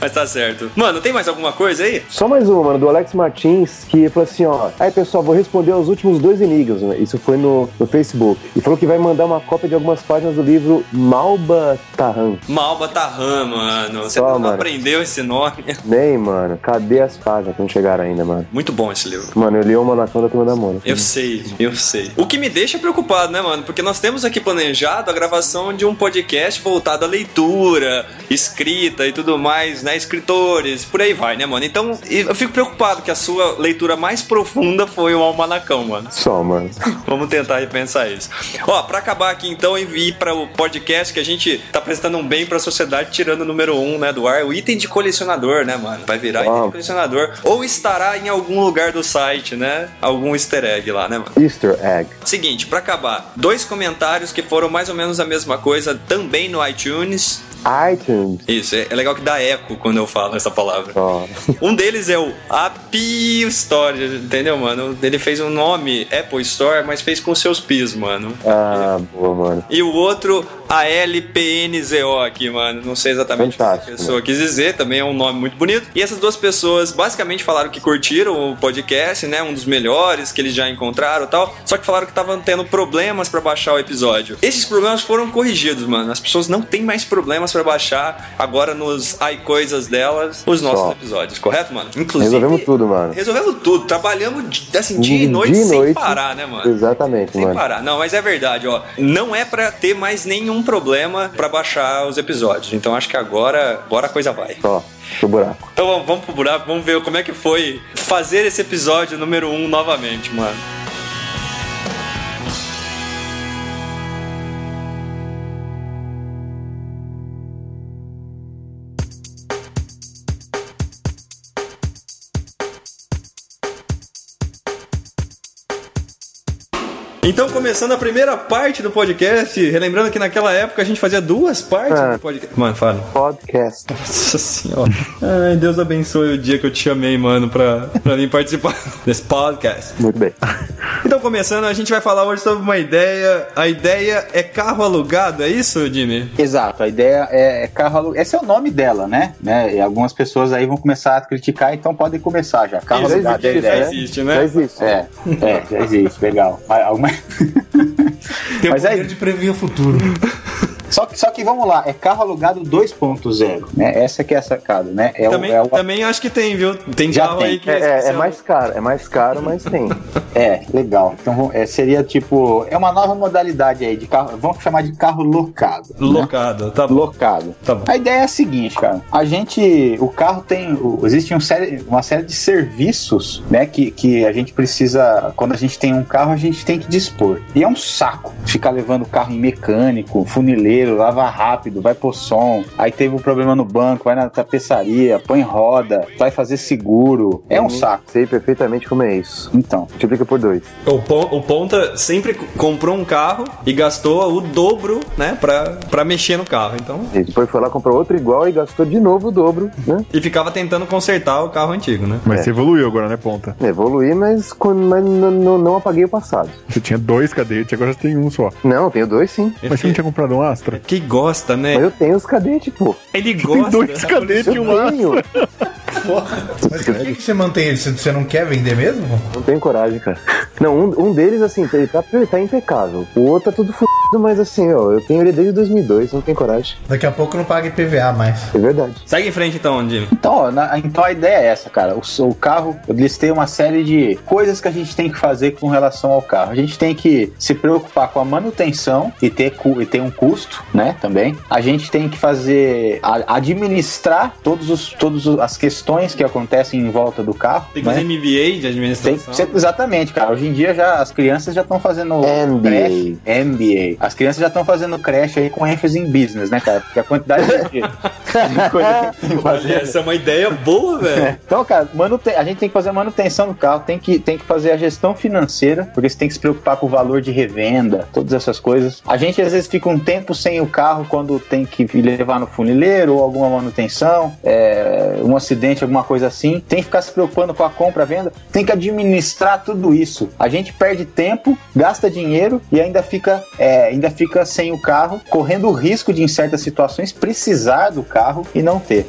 Mas tá certo. Mano, tem mais alguma coisa aí? Só mais uma, mano, do Alex Martins, que falou assim, ó. Aí, pessoal, vou responder aos últimos dois enigmas, né? Isso foi no, no Facebook. E falou que vai mandar uma cópia de algumas páginas do livro Malba Tarran. Malba Tarran, mano. Você Só, não mano. aprendeu esse nome? [LAUGHS] Nem, mano. Cadê as páginas que não chegaram ainda, mano? Muito bom esse livro. Mano, eu li uma na da turma da Mônica. Eu sei, eu sei. O que me deixa preocupado, né, mano? Porque nós temos aqui planejado a gravação de um podcast voltado à leitura, escrita e tudo mais, né? Escritores, por aí vai, né, mano? Então, eu fico preocupado que a sua leitura mais profunda foi o Almanacão, mano. Só, mano. Vamos tentar repensar isso. Ó, pra acabar aqui então e ir para o podcast que a gente tá prestando um bem pra sociedade, tirando o número um, né, do ar, o item de colecionador, né, mano? Vai virar item de Ah. colecionador. Ou estará em algum lugar do site, né? Algum easter egg lá, né, mano? Easter egg. Seguinte, pra acabar, dois comentários que foram mais ou menos a mesma coisa também no iTunes. iTunes. Isso, é, é legal que dá eco quando eu falo essa palavra. Ó. Um deles é o Api Store, entendeu, mano? Ele fez um nome Apple Store, mas fez com seus pis, mano. Ah, boa, mano. E o outro, a LPNZO aqui, mano. Não sei exatamente Fantástico, o que a pessoa quis dizer, também é um nome muito bonito. E essas duas pessoas basicamente falaram que curtiram o podcast, né? Um dos melhores que eles já encontraram e tal. Só que falaram que estavam tendo problemas pra baixar o episódio. Esses problemas foram corrigidos, mano. As pessoas não têm mais problemas pra baixar agora nos iCoisas delas os nossos Só. episódios, correto, mano? Inclusive. Resolvemos tudo, mano. Resolvemos tudo. Trabalhamos assim, dia e Dia noite sem noite. parar, né, mano? Exatamente, Sem mano. parar. Não, mas é verdade, ó. Não é pra ter mais nenhum problema pra baixar os episódios. Então acho que agora, agora a coisa vai. Ó, pro buraco. Então vamos, vamos pro buraco, vamos ver como é que foi fazer esse episódio número 1 um novamente, mano. Então, começando a primeira parte do podcast, relembrando que naquela época a gente fazia duas partes Ah. do podcast. Mano, fala. Podcast. Nossa senhora. Ai, Deus abençoe o dia que eu te chamei, mano, pra, pra vir participar [LAUGHS] desse podcast. Muito bem. Então, começando, a gente vai falar hoje sobre uma ideia. A ideia é carro alugado, é isso, Jimmy? Exato, a ideia é, é carro alugado. Esse é o nome dela, né? né? E algumas pessoas aí vão começar a criticar, então podem começar já. Carro Isso, alugado é a já ideia. existe, né? Já existe. É, é, já existe, legal. Mas, alguma- Tem o Mas poder aí- de prever o futuro. Só que, só que vamos lá, é carro alugado 2.0, né? Essa que é a sacada, né? É, também, o, é, o- também acho que tem, viu? Tem Já carro tem. aí que É, é, é mais caro, é mais caro, mas tem. [LAUGHS] é, legal. Então é, seria tipo, é uma nova modalidade aí de carro, vamos chamar de carro locado. né? Locado, tá bom. Locado. Tá bom. A ideia é a seguinte, cara. A gente, o carro tem, existe um série, uma série de serviços, né, que, que a gente precisa, quando a gente tem um carro, a gente tem que dispor. E é um saco ficar levando o carro em mecânico, funileiro dinheiro, lava rápido, vai pôr som. Aí teve um problema no banco, vai na tapeçaria, põe roda, vai fazer seguro. É um saco. Sei perfeitamente como é isso. Então, Multiplica por dois. O, Pon- o Ponta sempre comprou um carro e gastou o dobro, né, pra, pra mexer no carro. Então, E depois foi lá, comprou outro igual e gastou de novo o dobro, né? e ficava tentando consertar o carro antigo, né? Mas você evoluiu agora, né, Ponta? Evoluí, mas, mas n- n- não apaguei o passado. Você tinha dois cadetes, agora você tem um só. Não, eu tenho dois sim. Mas você não tinha comprado um Astra? Que gosta, Mas né? eu tenho os cadetes, pô. Ele Tem gosta. dois cadetes e um. Tenho. Mas por que, que você mantém ele? Você- Você não quer vender mesmo? Não tenho coragem, cara. Não, um, um deles, assim, ele tá, ele tá impecável. O outro tá tudo fudido, mas assim, ó, eu tenho ele desde 2002, não tenho coragem. Daqui a pouco não paga IPVA mais. É verdade. Segue em frente então, Jimmy. Então, ó, na- então a ideia é essa, cara. O, o carro, eu listei uma série de coisas que a gente tem que fazer com relação ao carro. A gente tem que se preocupar com a manutenção e ter, cu- e ter um custo, né? Também. A gente tem que fazer, a- administrar todos os, todas as questões que acontecem em volta do carro. Tem que né? fazer MBA de Tem administração. ser- exatamente, cara. Hoje em dia já as crianças já estão fazendo MBA. crash, MBA. As crianças já estão fazendo crash aí com ênfase em business, né, cara? Porque a quantidade de, de coisa [LAUGHS] que tem que fazer. Olha, essa é uma ideia boa, velho. [LAUGHS] Então, cara, manute- a gente tem que fazer a manutenção do carro, tem que, tem que fazer a gestão financeira, porque você tem que se preocupar com o valor de revenda, todas essas coisas. A gente às vezes fica um tempo sem o carro quando tem que levar no funileiro ou alguma manutenção, é, um acidente, alguma coisa assim. Tem que ficar se preocupando com a compra, venda, tem que administrar tudo isso. A gente perde tempo, gasta dinheiro e ainda fica, é, ainda fica sem o carro, correndo o risco de, em certas situações, precisar do carro e não ter.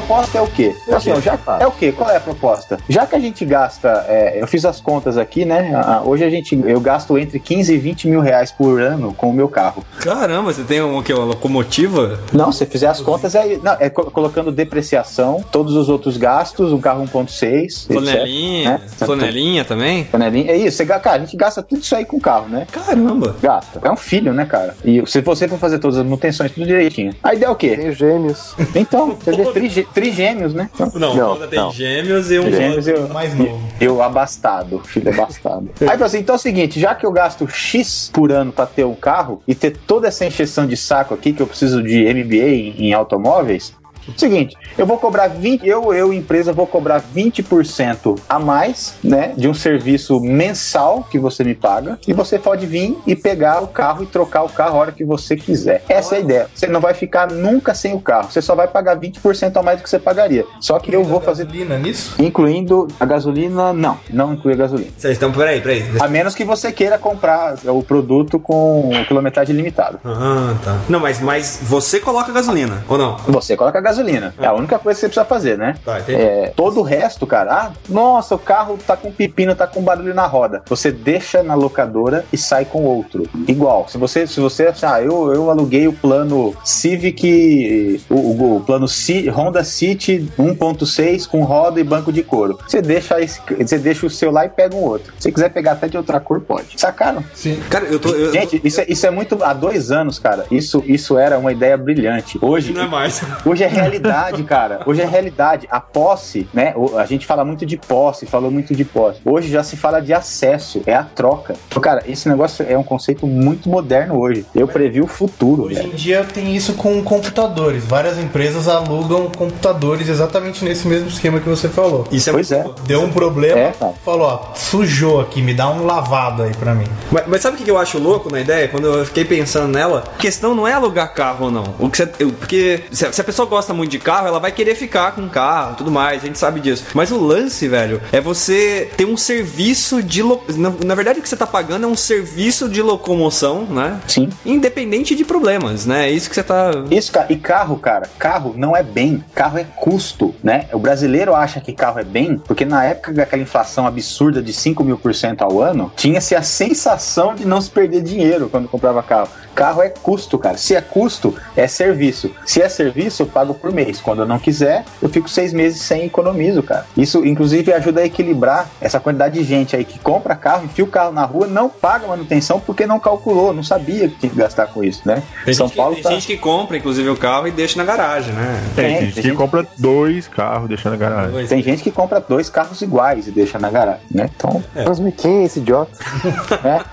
Proposta é o quê? Assim, ó, já, é o quê? Qual é a proposta? Já que a gente gasta, é, eu fiz as contas aqui, né? Ah, Hoje a gente, eu gasto entre 15 e 20 mil reais por ano com o meu carro. Caramba, você tem um, o quê, uma locomotiva? Não, se fizer as contas, é, não, é co- colocando depreciação, todos os outros gastos, um carro 1.6, Flanelinha? né? Flanelinha também? Flanelinha. É isso, você, cara, a gente gasta tudo isso aí com o carro, né? Caramba. Gasta. É um filho, né, cara? E se você for fazer todas as manutenções tudo direitinho. A ideia é o quê? Tenho gêmeos. Então, [LAUGHS] você vê trigêmeos, né? Não, Não, tem não. gêmeos e um Gêmeos eu, Mais novo. eu abastado, filho abastado. Aí falou assim: então é o seguinte, já que eu gasto X por ano pra ter um carro e ter toda essa encheção de saco aqui que eu preciso de MBA em, em automóveis. Seguinte, eu vou cobrar 20, eu, eu, empresa, vou cobrar 20% a mais, né, de um serviço mensal que você me paga, e você pode vir e pegar o carro e trocar o carro a hora que você quiser. Essa é a ideia. Você não vai ficar nunca sem o carro. Você só vai pagar 20% a mais do que você pagaria. Só que eu vou fazer gasolina nisso? Incluindo a gasolina, não, não inclui a gasolina. Vocês estão, peraí, peraí. A menos que você queira comprar o produto com quilometragem limitada. Ah, tá. Não, mas, mas você coloca gasolina, ou não? Você coloca a gasolina. É a única coisa que você precisa fazer, né? Tá. É, todo o resto, cara, ah, nossa, o carro tá com pepino, tá com barulho na roda. Você deixa na locadora e sai com outro. Igual, se você, se você, ah, eu, eu aluguei o plano Civic, o, o- o plano Ci- Honda City 1.6 com roda e banco de couro. Você deixa, esse- você deixa o seu lá e pega um outro. Se quiser pegar até de outra cor, pode. Sacaram? Sim. Cara, eu tô. Eu, Gente, isso é, isso é muito. Há dois anos, cara, isso, isso era uma ideia brilhante. Hoje, não é mais. Hoje é [LAUGHS] realidade, cara. Hoje é realidade. A posse, né? A gente fala muito de posse, falou muito de posse. Hoje já se fala de acesso, é a troca. Cara, esse negócio é um conceito muito moderno hoje. Eu previ o futuro, Hoje velho. em dia tem isso com computadores. Várias empresas alugam computadores exatamente nesse mesmo esquema que você falou. Isso é Pois muito é. Deu um problema, É, falou, ó, sujou aqui, me dá um lavado aí pra mim. Mas, mas sabe o que eu acho louco na ideia? Quando eu fiquei pensando nela, a questão não é alugar carro ou não. O que você, eu- porque se a, se a pessoa gosta muito de carro, ela vai querer ficar com o carro tudo mais, a gente sabe disso. Mas o lance, velho, é você ter um serviço de. lo- Na, na verdade, o que você tá pagando é um serviço de locomoção, né? Sim. Independente de problemas, né? É isso que você tá. Isso, cara. E carro, cara, carro não é bem, carro é custo, né? O brasileiro acha que carro é bem, porque na época daquela inflação absurda de 5 mil por cento ao ano, tinha-se a sensação de não se perder dinheiro quando comprava carro. Carro é custo, cara. Se é custo, é serviço. Se é serviço, eu pago por mês. Quando eu não quiser, eu fico seis meses sem economizo, cara. Isso, inclusive, ajuda a equilibrar essa quantidade de gente aí que compra carro, enfia o carro na rua, não paga manutenção porque não calculou, não sabia que tinha que gastar com isso, né? Tem, São gente, Paulo que, tá... tem gente que compra, inclusive, o carro e deixa na garagem, né? Tem, Tem, gente tem que gente- compra dois carros deixando na garagem. Tem gente que compra dois carros iguais e deixa na garagem, né? Então, Mas mas quem é esse idiota? [LAUGHS] né?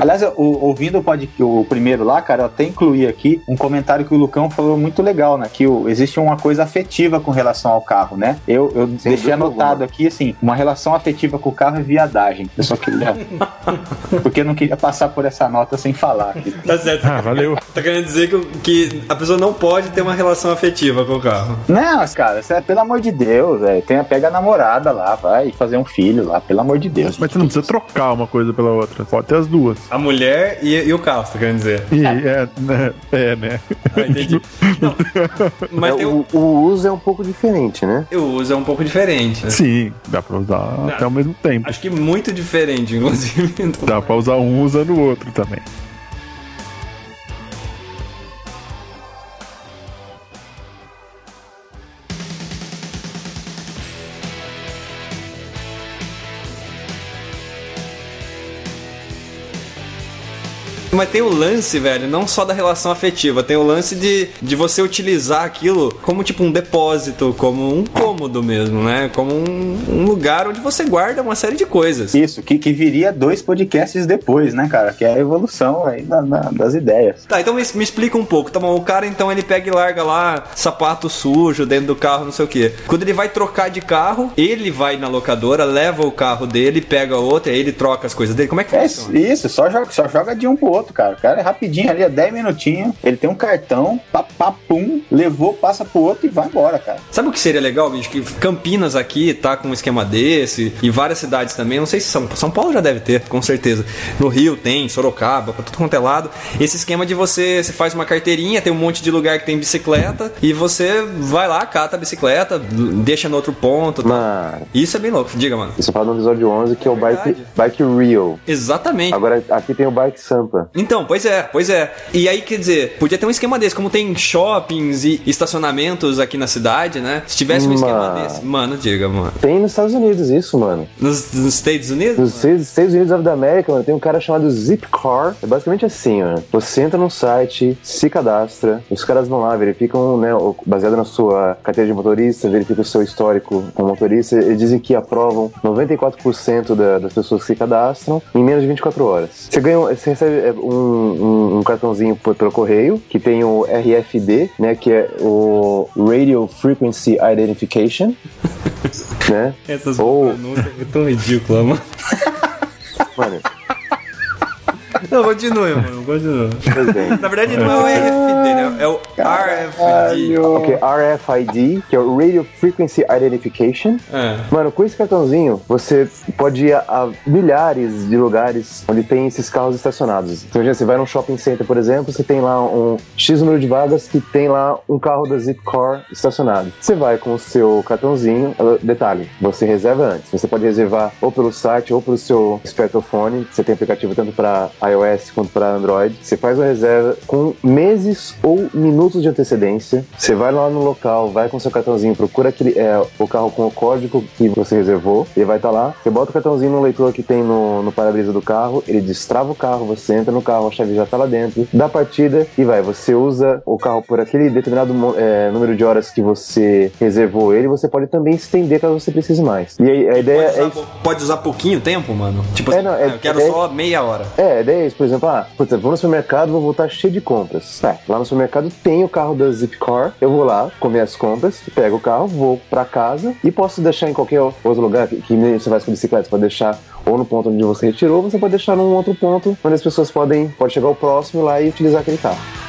Aliás, eu- ouvindo o, pod- o primeiro lá, cara, eu até incluí aqui um comentário que o Lucão falou muito legal, né? Que o- existe uma coisa afetiva com relação ao carro, né? Eu, eu deixei anotado aqui, assim, uma relação afetiva com o carro é viadagem. Eu só queria... [LAUGHS] porque eu não queria passar por essa nota sem falar. aqui. Tá certo. Ah, valeu. Tá querendo dizer que, que a pessoa não pode ter uma relação afetiva com o carro. Não, mas, cara, você, pelo amor de Deus, é, tem, pega a namorada lá, vai fazer um filho lá, pelo amor de Deus. Mas você não precisa trocar uma coisa pela outra. Pode ter as duas. A mulher e, e o carro, você tá querendo dizer. E é, né? É, né? Ah, entendi. Não, mas É, tem o, o, o uso é um pouco diferente, né? o uso é um pouco diferente. né? Sim, dá pra usar até ao mesmo tempo. Acho que muito diferente, inclusive. [LAUGHS] Dá pra usar um usando o outro também. Mas tem o lance, velho, não só da relação afetiva, tem o lance de, de você utilizar aquilo como tipo um depósito, como um cômodo mesmo, né? Como um, um lugar onde você guarda uma série de coisas. Isso, que, que viria dois podcasts depois, né, cara? Que é a evolução aí da- da- das ideias. Tá, então me, me explica um pouco, tá bom? O cara então ele pega e larga lá sapato sujo dentro do carro, não sei o que. Quando ele vai trocar de carro, ele vai na locadora, leva o carro dele, pega outro, aí ele troca as coisas dele. Como é que É funciona? isso, só joga, só joga de um pro outro, cara. O cara é rapidinho ali, é 10 minutinhos. Ele tem um cartão, papapum, levou, passa pro outro e vai embora, cara. Sabe o que seria legal, bicho? Que Campinas aqui tá com um esquema desse, e várias cidades também. Não sei se São, São Paulo já deve ter, com certeza. No Rio tem, Sorocaba, pra tudo quanto é lado. Esse esquema de você, você faz uma carteirinha, tem um monte de lugar que tem bicicleta, e você vai lá, cata a bicicleta, deixa no outro ponto. tá? Isso é bem louco, diga, mano. isso fala no episódio 11 que é o Bike, bike Real. Exatamente. Agora aqui tem o Bike Sampa. Então, pois é, pois é. E aí, quer dizer, podia ter um esquema desse, como tem shoppings e estacionamentos aqui na cidade, né? Se tivesse um esquema Mano. desse. Mano, diga, mano. Tem nos Estados Unidos isso, mano. Nos, nos Estados Unidos? Nos Estados Estados Unidos da América, mano, tem um cara chamado Zipcar. É basicamente assim, mano. Você entra no site, se cadastra, os caras vão lá, verificam, né, baseado na sua carteira de motorista, verificam o seu histórico como motorista. Eles dizem que aprovam 94% da- das pessoas que se cadastram em menos de 24 horas. Você ganha, você recebe é, um, um- um cartãozinho pelo correio, que tem o RFD, né, que é o Radio Frequency Identification. [LAUGHS] né? Essas Ou- pronúncias é tão ridículas, mano. Mano, Não, continue, mano, continue. Na verdade, não é o RFD, né? É o RFD. Ok, RFID, que é o Radio Frequency Identification. É. Mano, com esse cartãozinho, você pode ir a, a milhares de lugares onde tem esses carros estacionados. Então, imagina, você vai num shopping center, por exemplo, você tem lá um X número de vagas que tem lá um carro da Zipcar estacionado. Você vai com o seu cartãozinho, detalhe, você reserva antes. Você pode reservar ou pelo site ou pelo seu smartphone. Você tem aplicativo tanto para iOS quanto para Android. Você faz a reserva com meses ou minutos de antecedência. Você vai lá no local, vai com seu cartãozinho, procura aquele, é, o carro com o código que você reservou. Ele vai estar lá. Você bota o cartãozinho no leitor que tem no, no para-brisa do carro. Ele destrava o carro, você entra no carro, a chave já está lá dentro. Dá partida e vai. Você usa o carro por aquele determinado é, número de horas que você reservou ele. Você pode também estender caso você precise mais. E aí, a ideia Pode é usar, pou- pode usar pouquinho tempo, mano? Tipo É, assim, não, é- ah, eu quero é- só meia hora. É, a ideia é por exemplo, ah, putz, eu vou no supermercado, vou voltar cheio de compras. É, lá no supermercado tem o carro da Zipcar, eu vou lá, comer as compras, pego o carro, vou pra casa e posso deixar em qualquer outro lugar que, que você vai com bicicleta, pode deixar ou no ponto onde você retirou, você pode deixar num outro ponto onde as pessoas podem, pode chegar ao próximo lá e utilizar aquele carro.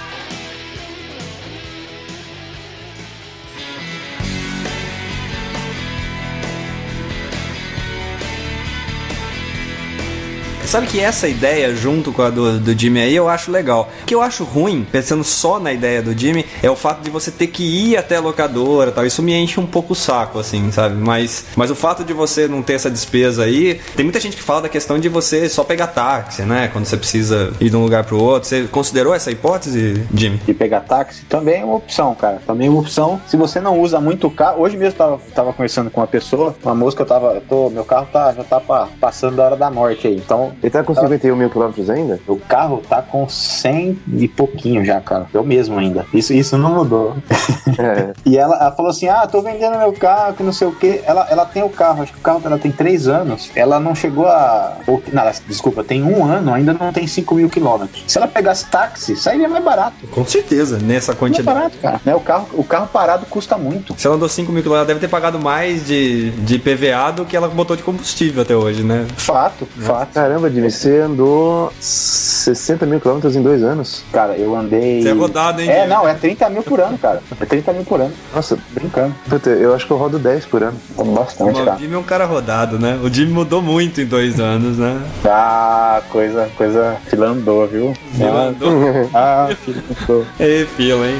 Sabe que essa ideia, junto com a do, do Jimmy aí, eu acho legal. O que eu acho ruim, pensando só na ideia do Jimmy, é o fato de você ter que ir até a locadora tal. Isso me enche um pouco o saco, assim, sabe? Mas, mas o fato de você não ter essa despesa aí, tem muita gente que fala da questão de você só pegar táxi, né? Quando você precisa ir de um lugar pro outro. Você considerou essa hipótese, Jimmy? E pegar táxi também é uma opção, cara. Também é uma opção. Se você não usa muito o carro. Hoje mesmo eu tava, tava conversando com uma pessoa, uma moça que eu tava. eu tô, meu carro tá, já tá pa- passando da hora da morte aí. Então. Ele tá com 51 mil quilômetros ainda? O carro tá com 100 e pouquinho já, cara. Eu mesmo ainda. Isso, isso não mudou. [LAUGHS] É. E ela, ela falou assim: Ah, tô vendendo meu carro, que não sei o que. Ela, ela tem o carro, acho que o carro dela tem 3 anos. Ela não chegou a. Ou, não, desculpa, tem um ano, ainda não tem 5 mil quilômetros. Se ela pegasse táxi, sairia mais barato. Com certeza, nessa Mais quantidade. barato, cara. Né? O, carro, o carro parado custa muito. Se ela andou 5 mil quilômetros, ela deve ter pagado mais de, de PVA do que ela botou de combustível até hoje, né? Fato, fato. Caramba, Jimmy, você andou 60 mil quilômetros em dois anos. Cara, eu andei. Você é rodado, hein? É, não, é 30 mil por ano, cara. É 30 mil por ano. Nossa, Brincando. puta, eu acho que eu rodo 10 por ano. Bastante, O cara. Jimmy é um cara rodado, né? O Jimmy mudou muito em dois anos, né? Ah, coisa, coisa filandou, viu? Filandou. Ah, filandou. [LAUGHS] Ei, fila, hein?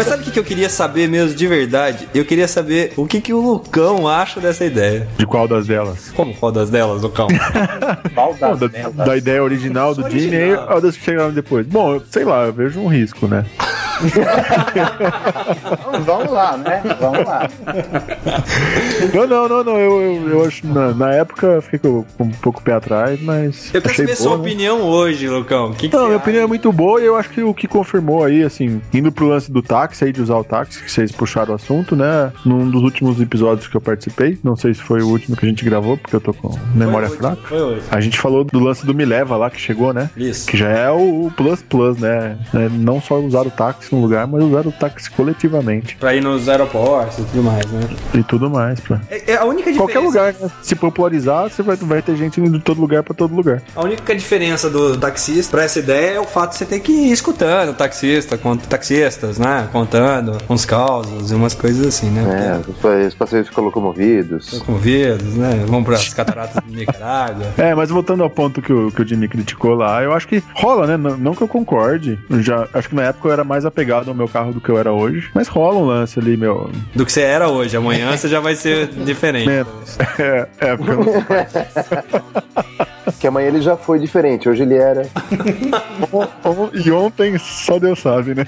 Mas sabe o que que eu queria saber mesmo de verdade? Eu queria saber o que, que o Lucão acha dessa ideia. De qual das delas? Como qual das delas, Lucão? [LAUGHS] Qual Bom, das da, delas? da ideia original do Jimmy e ou das que chegaram depois. Bom, sei lá, eu vejo um risco, né? [LAUGHS] Vamos- lá, né? Vamos lá. Não, não, não, não. Eu, eu, eu acho. Na, na época eu fiquei com, um pouco o pé atrás, mas. Eu quero achei saber sua boa, né? opinião hoje, Lucão. Que, que Não, minha acha? opinião é muito boa e eu acho que o que confirmou aí, assim, indo pro lance do táxi aí, de usar o táxi, que vocês puxaram o assunto, né? Num dos últimos episódios que eu participei, não sei se foi o último que a gente gravou, porque eu tô com memória Foi fraca. Foi hoje. A gente falou do lance do Me Leva lá que chegou, né? Isso. Que já é o o plus plus, né? É não só usar o táxi no lugar, mas usar o táxi coletivamente Pra ir nos aeroportos e tudo mais, né? e tudo mais. Pra... É, é a única diferença. Qualquer lugar, né? Se popularizar, você vai, vai ter gente indo de todo lugar pra todo lugar. A única diferença do taxista pra essa ideia é o fato de você ter que ir escutando o taxista, cont- taxistas, né? Contando uns causos e umas coisas assim, né? É, os passeios ficam locomovidos. Convidos, né? Vamos pras cataratas de Nicarágua. [LAUGHS] É, mas voltando ao ponto que o, que o Jimmy criticou lá, eu acho que rola, né? Não, não que eu concorde. Eu já, acho que na época eu era mais apegado ao meu carro do que eu era hoje. Mas rola um lance ali, meu. Do que você era hoje. Amanhã você já vai ser [LAUGHS] diferente. Menos. [LAUGHS] É, é, porque eu não- [LAUGHS] Que amanhã ele já foi diferente, hoje ele era. E ontem só Deus sabe, né?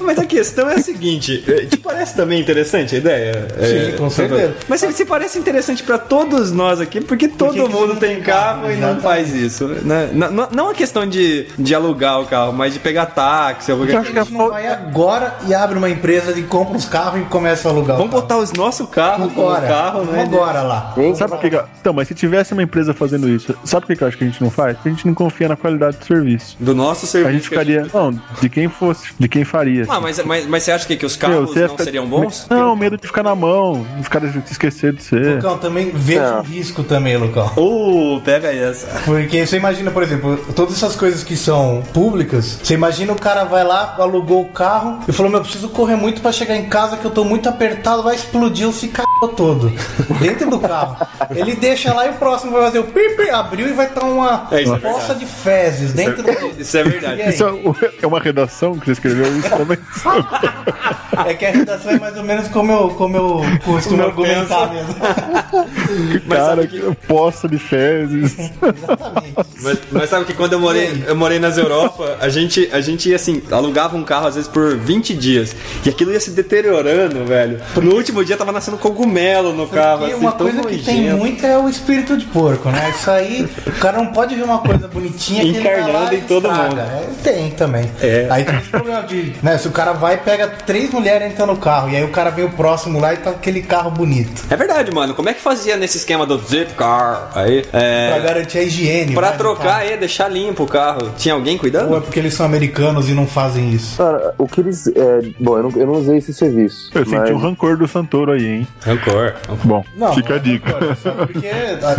Mas a questão é a seguinte: eh, te parece também interessante a ideia? Sim, com certeza. Mas se, se parece interessante pra todos nós aqui, porque todo que que mundo tem carro carro? e não faz isso. Né? Não, não- não a questão de, de alugar o carro, mas de pegar táxi acho que A gente não vai agora e abre uma empresa e compra uns carros e começa a alugar. o Vamos carro. botar os nossos carros agora. carro, né? Vamos agora lá. Sabe por que. Então, mas se tivesse uma empresa fazendo isso, sabe por que eu acho que a gente não faz? Porque a gente não confia na qualidade do serviço. Do nosso serviço. A gente que a ficaria. Não, de quem fosse, de quem faria. Ah, mas, mas, mas você acha que, que os carros não ficar- seriam bons? Não, medo de ficar na mão, os caras esquecer de você. Lucão, também veja Não. o risco também, Lucão. Uh, pega essa. Porque você imagina, por exemplo, todas essas coisas que são públicas, você imagina o cara vai lá, alugou o carro e falou, meu, eu preciso correr muito pra chegar em casa que eu tô muito apertado, vai explodir o ciclo todo. Dentro do carro. Ele deixa lá e o próximo vai fazer o pipi, abriu e vai estar uma É, é poça de fezes dentro do... Isso é verdade. Isso é- é uma redação que você escreveu isso também. [LAUGHS] É que a redação é mais ou menos como eu, como eu costumo argumentar mesmo. [LAUGHS] Mas Cara, que poça de fezes. [LAUGHS] Exatamente. Mas, mas sabe que quando eu morei, eu morei nas Europa, a gente, a gente ia assim, alugava um carro às vezes por 20 dias. E aquilo ia se deteriorando, velho. No último dia tava nascendo cogumelo no carro. E assim, uma coisa que tem muito é o espírito de porco, né? Isso aí, o cara não pode ver uma coisa bonitinha que lá Encarnando em todo estraga. mundo. É, tem também. É. Aí tem esse problema de né? Se o cara vai e pega três mulheres entra no carro, e aí o cara vem o próximo lá e tá aquele carro bonito. É verdade, mano. Como é que fazia nesse esquema do zip car aí? Pra É. garantir a higiene. Pra do trocar e deixar limpo o carro. Tinha alguém Ou cuidando? é porque eles são americanos e não fazem isso? Cara, o que eles. é, bom, eu não, eu não usei esse serviço. Eu mas- senti um rancor do Santoro aí, hein? Rancor. Bom, Não, fica a dica. só Porque ah,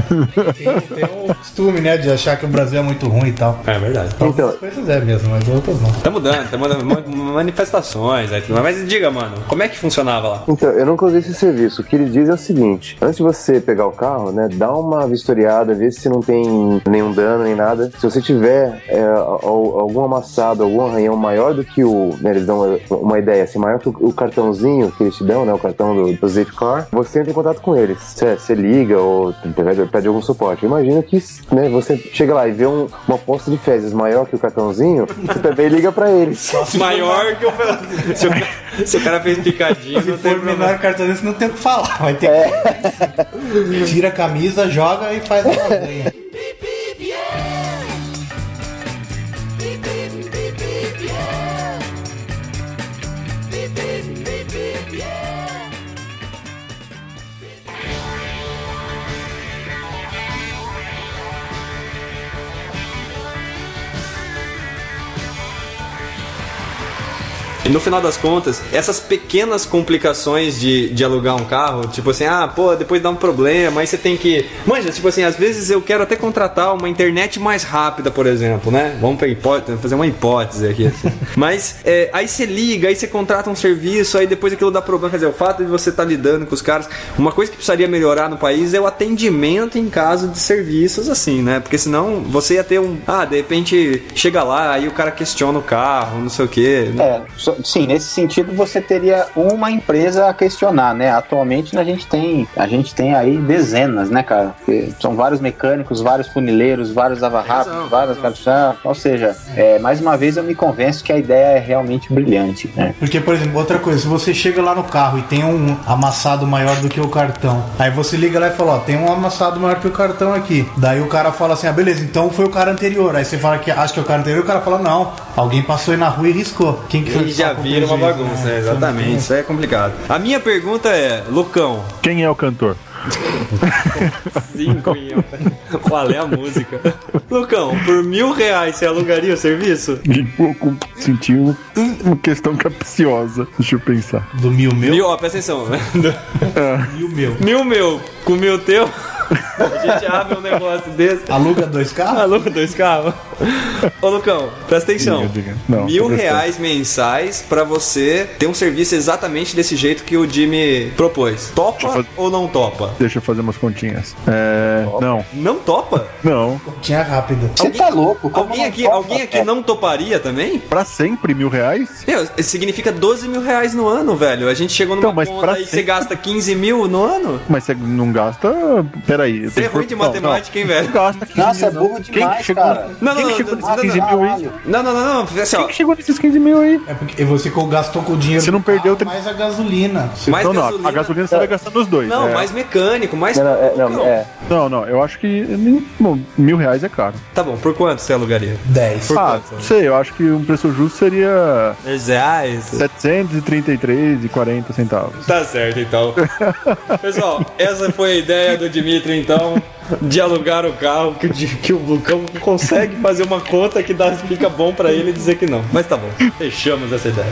tem, tem um costume, né, de achar que o Brasil é muito ruim e tal. É verdade. Então- Algumas coisas é mesmo, mas outras não. Tá mudando, tá mudando ma- manifestações aí, tudo mais. Mas diga, mano, como é que funcionava lá? Então, eu nunca usei esse serviço. O que eles dizem é o seguinte: antes de você pegar o carro, né, dá uma vistoriada, vê se não tem nenhum dano nem nada. Se você tiver é, al- algum amassado, algum arranhão maior do que o. Né, eles dão uma, ideia assim, maior que o, o cartãozinho que eles te dão, né, o cartão do, do Zipcar, você entra em contato com eles. Você, você liga ou pede, pede algum suporte. Imagina que né, você chega lá e vê um- uma poça de fezes maior que o cartãozinho, você também liga pra eles. [LAUGHS] Maior que o. [LAUGHS] Se o, cara, se o cara fez picadinho, Se não tem for menor cartãozinho, não tem o que falar. Vai ter que... Tira a camisa, joga e faz a [LAUGHS] no final das contas, essas pequenas complicações de, de alugar um carro, tipo assim, ah, pô, depois dá um problema, aí você tem que. Manja, tipo assim, às vezes eu quero até contratar uma internet mais rápida, por exemplo, né? Vamos pra hipótese, fazer uma hipótese aqui. Assim. [LAUGHS] Mas é, aí você liga, aí você contrata um serviço, aí depois aquilo dá problema. Quer dizer, o fato de você estar lidando com os caras. Uma coisa que precisaria melhorar no país é o atendimento em caso de serviços assim, né? Porque senão você ia ter um. Ah, de repente chega lá, aí o cara questiona o carro, não sei o quê. É, só- sim, nesse sentido você teria uma empresa a questionar, né? Atualmente a gente tem, a gente tem aí dezenas, né, cara? Porque são vários mecânicos, vários funileiros, vários razão, várias tem caras. Ou seja, é, mais uma vez eu me convenço que a ideia é realmente brilhante, né? Porque, por exemplo, outra coisa, se você chega lá no carro e tem um amassado maior do que o cartão, aí você liga lá e fala, ó, tem um amassado maior que o cartão aqui. Daí o cara fala assim, ah, beleza, então foi o cara anterior. Aí você fala que acha que é o cara anterior, o cara fala, não, alguém passou aí na rua e riscou. Quem que foi já vira uma bagunça, né? exatamente. Isso é complicado. A minha pergunta é, Lucão, Quem é o cantor? cinco em um. [LAUGHS] qual é a música? Lucão, por mil reais você alugaria o serviço? Um pouco senti um- uma questão capciosa. Deixa eu pensar. Do mil meu, Mil, ó, presta atenção. [LAUGHS] mil meu. Mil meu com mil teu. [LAUGHS] A gente abre um negócio desse. Aluga dois carros? Aluga dois carros. Ô Lucão, presta atenção. Diga, diga. Não, Mil reais mensais pra você ter um serviço exatamente desse jeito que o Jimmy propôs. Topa fazer- ou não topa? Deixa eu fazer umas continhas. É. Não, Não topa? não. Tinha rápida. Você tá louco? Como Alguém aqui, topa, alguém aqui cara? não toparia também? Pra sempre mil reais? Meu, significa 12 mil reais no ano, velho. A gente chegou numa Então, mas conta pra aí que você gasta 15 mil no ano? Mas você não gasta. Peraí. Você é ruim de matemática, hein, velho? Não gasta 15 Nossa, é mil, não. burro Quem demais, chegou, cara. Não, não, Quem não, chegou não, nesses não, 15 não, mil aí? Não, não, não, não. Assim, Quem que chegou nesses 15 mil aí? É porque você gastou com o dinheiro Você não perdeu tre- mais a gasolina. Mais não, não. gasolina. A gasolina você vai gastar nos dois. Não, é. mais mecânico, mais. Não, não, é, não, é. Não, não. Eu acho que. Nem- Bom, mil reais é caro. Tá bom, por quanto você alugaria? 10. Por Ah, quanto? não sei. Eu acho que um preço justo seria 10 reais. 733,40 centavos. Tá certo, então. Pessoal, essa foi a ideia do Dimitri, então, de alugar o carro, que, que o Lucão consegue fazer uma conta que dá, fica bom pra ele dizer que não. Mas tá bom, fechamos essa ideia.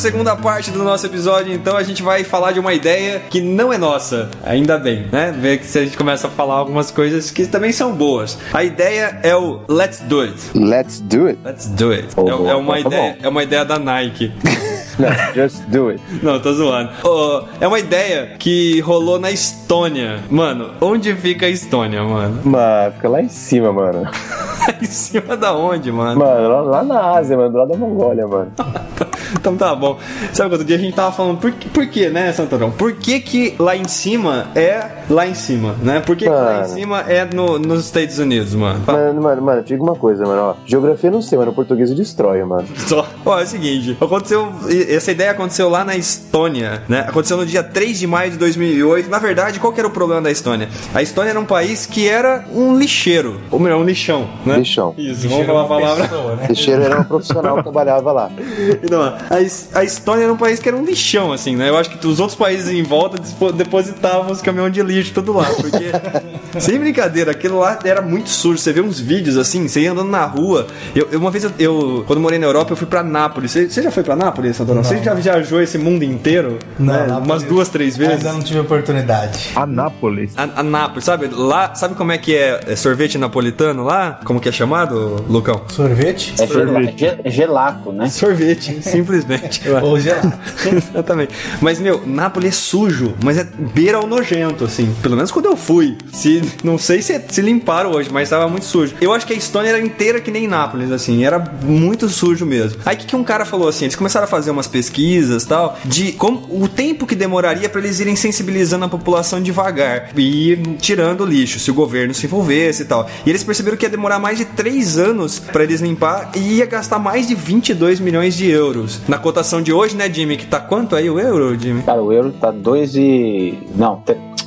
Segunda parte do nosso episódio, então, a gente vai falar de uma ideia que não é nossa, ainda bem, né? Ver que se a gente começa a falar algumas coisas que também são boas. A ideia é o Let's Do It. Let's do it. Let's do it. Oh, é, é uma tá ideia, é uma ideia da Nike. [LAUGHS] Let's just do it. Não, tô zoando. Ô, é uma ideia que rolou na Estônia. Mano, onde fica a Estônia, mano? Mano, fica lá em cima, mano. [LAUGHS] em cima da onde, mano? Mano, lá, lá na Ásia, mano, do lado da Mongólia, mano. [LAUGHS] [LAUGHS] Então tá bom. Sabe que outro dia a gente tava falando, por, que- por que, né, Santarão? Por que que lá em cima é lá em cima, né? Por que, que lá em cima é no- nos Estados Unidos, mano? Mano, mano, mano, diga uma coisa, mano, ó. Geografia não sei, mano. O português destrói, mano. [LAUGHS] Só. Ó, é o seguinte, aconteceu, essa ideia aconteceu lá na Estônia, né? Aconteceu no dia 3 de maio de 2008. Na verdade, qual que era o problema da Estônia? A Estônia era um país que era um lixeiro, ou melhor, um lixão, né? Lixão. Isso, vamos falar a palavra. Pessoa, né? Teixeira era um profissional que trabalhava lá. [LAUGHS] Então, a, a Estônia era um país que era um lixão, assim, né? Eu acho que os outros países em volta depositavam os caminhões de lixo todo lá, porque, [LAUGHS] sem brincadeira, aquilo lá era muito sujo. Você vê uns vídeos assim, você ia andando na rua. Eu, eu- uma vez, eu, eu- quando morei na Europa, eu fui pra Nápoles. Você, você já foi pra Nápoles, Santoro? Você já viajou esse mundo inteiro? Não, né? Nápoles- Umas duas, três vezes? Ainda não tive oportunidade. Anápolis. A, a Nápoles, sabe? Lá, sabe como é que é, é sorvete napolitano lá? Como que é chamado, Lucão? Sorvete? É, Sorvete. é ge- gelato, né? Sorvete, simplesmente. [LAUGHS] Ou gelado. [LAUGHS] Exatamente. Mas, meu, Nápoles é sujo, mas é beira ao nojento, assim. Pelo menos quando eu fui. Se, não sei se, se limparam hoje, mas tava muito sujo. Eu acho que a Estônia era inteira que nem Nápoles, assim. Era muito sujo mesmo. Aí o que, que um cara falou assim? Eles começaram a fazer umas pesquisas tal, de como o tempo que demoraria pra eles irem sensibilizando a população devagar e ir tirando o lixo, se o governo se envolvesse e tal. E eles perceberam que ia demorar mais de três anos pra eles limpar e ia gastar mais de 22 milhões de euros. Na cotação de hoje, né, Jimmy? Que tá quanto aí o euro, Jimmy? Cara, o euro tá 2 e. Não,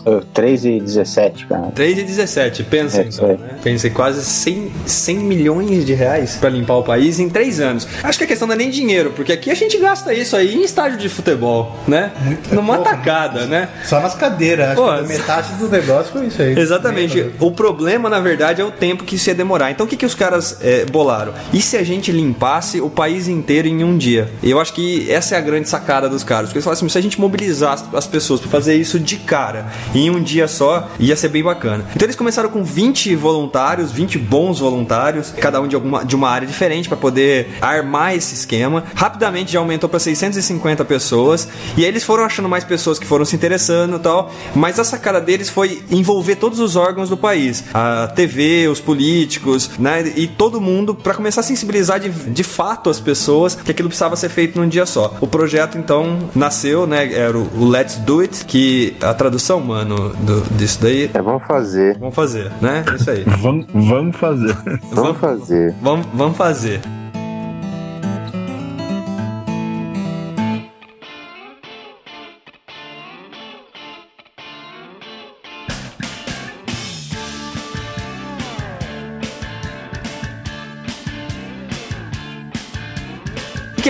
te- eh, 3 e 17, cara. 3 e 17, pensa É, então, aí. né? Pensa quase 100, 100 milhões de reais pra limpar o país em 3 anos. Acho que a questão não é nem dinheiro, porque aqui a gente gasta isso aí em estádio de futebol, né? Muito- Numa porra, tacada, né? Só nas cadeiras. Acho Pô, que metade do negócio foi isso aí. Exatamente. O problema, na verdade, é o tempo que isso ia demorar. Então, o que, que os caras é, bolaram? E se a gente limpasse o país inteiro em um dia? Eu acho que essa é a grande sacada dos caras. Porque eles falaram assim, se a gente mobilizar as, as pessoas para fazer isso de cara, em um dia só, ia ser bem bacana. Então, eles começaram com 20 voluntários, 20 bons voluntários, cada um de, alguma, de uma área diferente, para poder armar esse esquema. Rapidamente já aumentou para 650 pessoas. E aí eles foram achando mais pessoas que foram se interessando e tal. Mas a sacada deles foi envolver todos os órgãos do país, a TV, os políticos, né, e todo mundo para começar a sensibilizar de, de fato as pessoas que aquilo precisava ser feito num dia só. O projeto então nasceu, né, era o, Let's Do It, que a tradução, mano, do, disso daí, É, vamos fazer. vamos fazer, né? Isso aí. Vamos vamos fazer. Vamos fazer. Vamos, vamos fazer.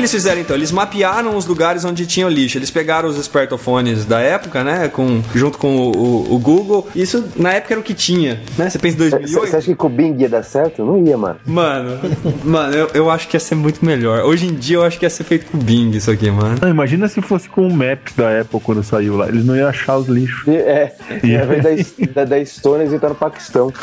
Eles fizeram então? Eles mapearam os lugares onde tinha o lixo. Eles pegaram os espertofones da época, né? Com, junto com o, o- o Google. Isso na época era o que tinha, né? Você pensa em Você 2008? acha que com o Bing ia dar certo? Não ia, mano. Mano, mano, eu, eu acho que ia ser muito melhor. Hoje em dia eu acho que ia ser feito com o Bing isso aqui, mano. Não, imagina se fosse com o Maps da Apple quando saiu lá. Eles não iam achar os lixos. E- É, é vez da, da, da Estônia e tá no Paquistão. [LAUGHS]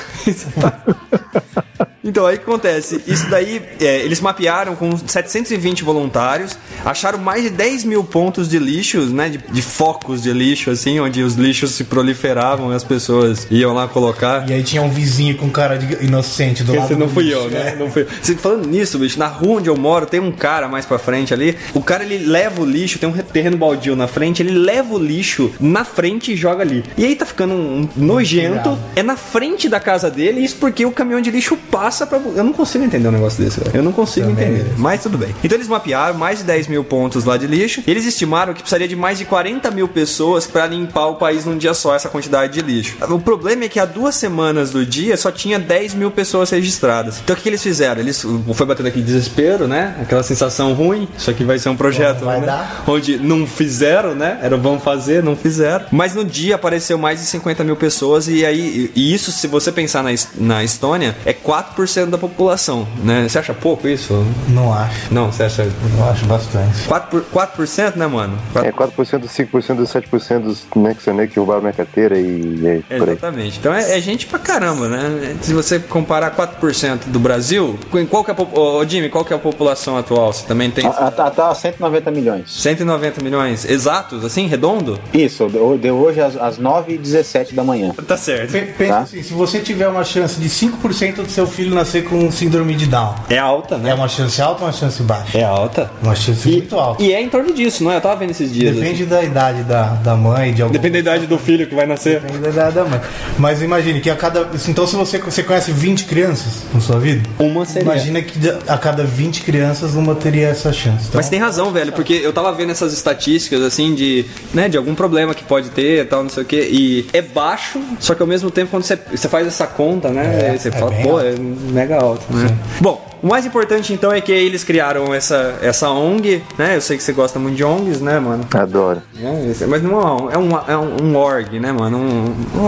Então, aí o que acontece? Isso daí, é, eles mapearam com 720 voluntários, acharam mais de 10 mil pontos de lixos, né? De, de focos de lixo, assim, onde os lixos se proliferavam e as pessoas iam lá colocar. E aí tinha um vizinho com cara de inocente do lado Esse não fui lixo. eu, né? Não fui eu. Você falando nisso, bicho, na rua onde eu moro tem um cara mais pra frente ali. O cara ele leva o lixo, tem um terreno baldio na frente, ele leva o lixo na frente e joga ali. E aí tá ficando um nojento. É na frente da casa dele, isso porque o caminhão de lixo passa pra. Eu não consigo entender um negócio desse, velho. Eu não consigo Também. entender. Mas tudo bem. Então eles mapearam mais de 10 mil pontos lá de lixo. Eles estimaram que precisaria de mais de 40 mil pessoas pra limpar o país num dia só, essa quantidade de lixo. O problema é que há duas semanas do dia só tinha 10 mil pessoas registradas. Então o que, que eles fizeram? Eles foi batendo aquele desespero, né? Aquela sensação ruim. Isso aqui vai ser um projeto, Não vai né? dar. Onde não fizeram, né? Era vamos fazer, não fizeram. Mas no dia apareceu mais de 50 mil pessoas e aí e isso, se você pensar na, na Estônia, é 4% da população, né? Você acha pouco isso? Não acho. Não, você acha Eu acho bastante. 4%, por, 4% né, mano? É 4%, 5% dos 7% dos né, que, né, que roubaram minha carteira e, e aí. Exatamente. Então é, é gente pra caramba, né? Se você comparar 4% do Brasil, em qual que é a Ô, Jimmy, qual que é a população atual? Você também tem Ah, Tá, tá 190 milhões. 190 milhões exatos, assim, redondo? Isso, deu, deu hoje às, às 9h17 da manhã. Tá certo. Pe- Pensa Tá. assim, se você tiver uma chance de 5% do seu filho filho nascer com síndrome de Down? É alta, né? É uma chance alta ou uma chance baixa? É alta. Uma chance E, muito alta. e é em torno disso, não é? Eu tava vendo esses dias. Depende da idade da, da mãe, de algum. Depende da idade do filho que vai nascer. Depende da idade da mãe. Mas imagine que a cada. Então, se você, você conhece 20 crianças na sua vida, Uma seria. imagina que a cada 20 crianças uma teria essa chance. Então, Mas tem razão, velho, porque eu tava vendo essas estatísticas, assim, de, né, de algum problema que pode ter e tal, não sei o quê. E é baixo, só que ao mesmo tempo, quando você, você faz essa conta, né, É, você é fala, pô, alto. Mega alto, né? Bom, o mais importante então é que eles criaram essa, essa ONG, né? Eu sei que você gosta muito de ONGs, né, mano? Adoro. É, mas não é um, é um, é um, um org, né, mano? Um,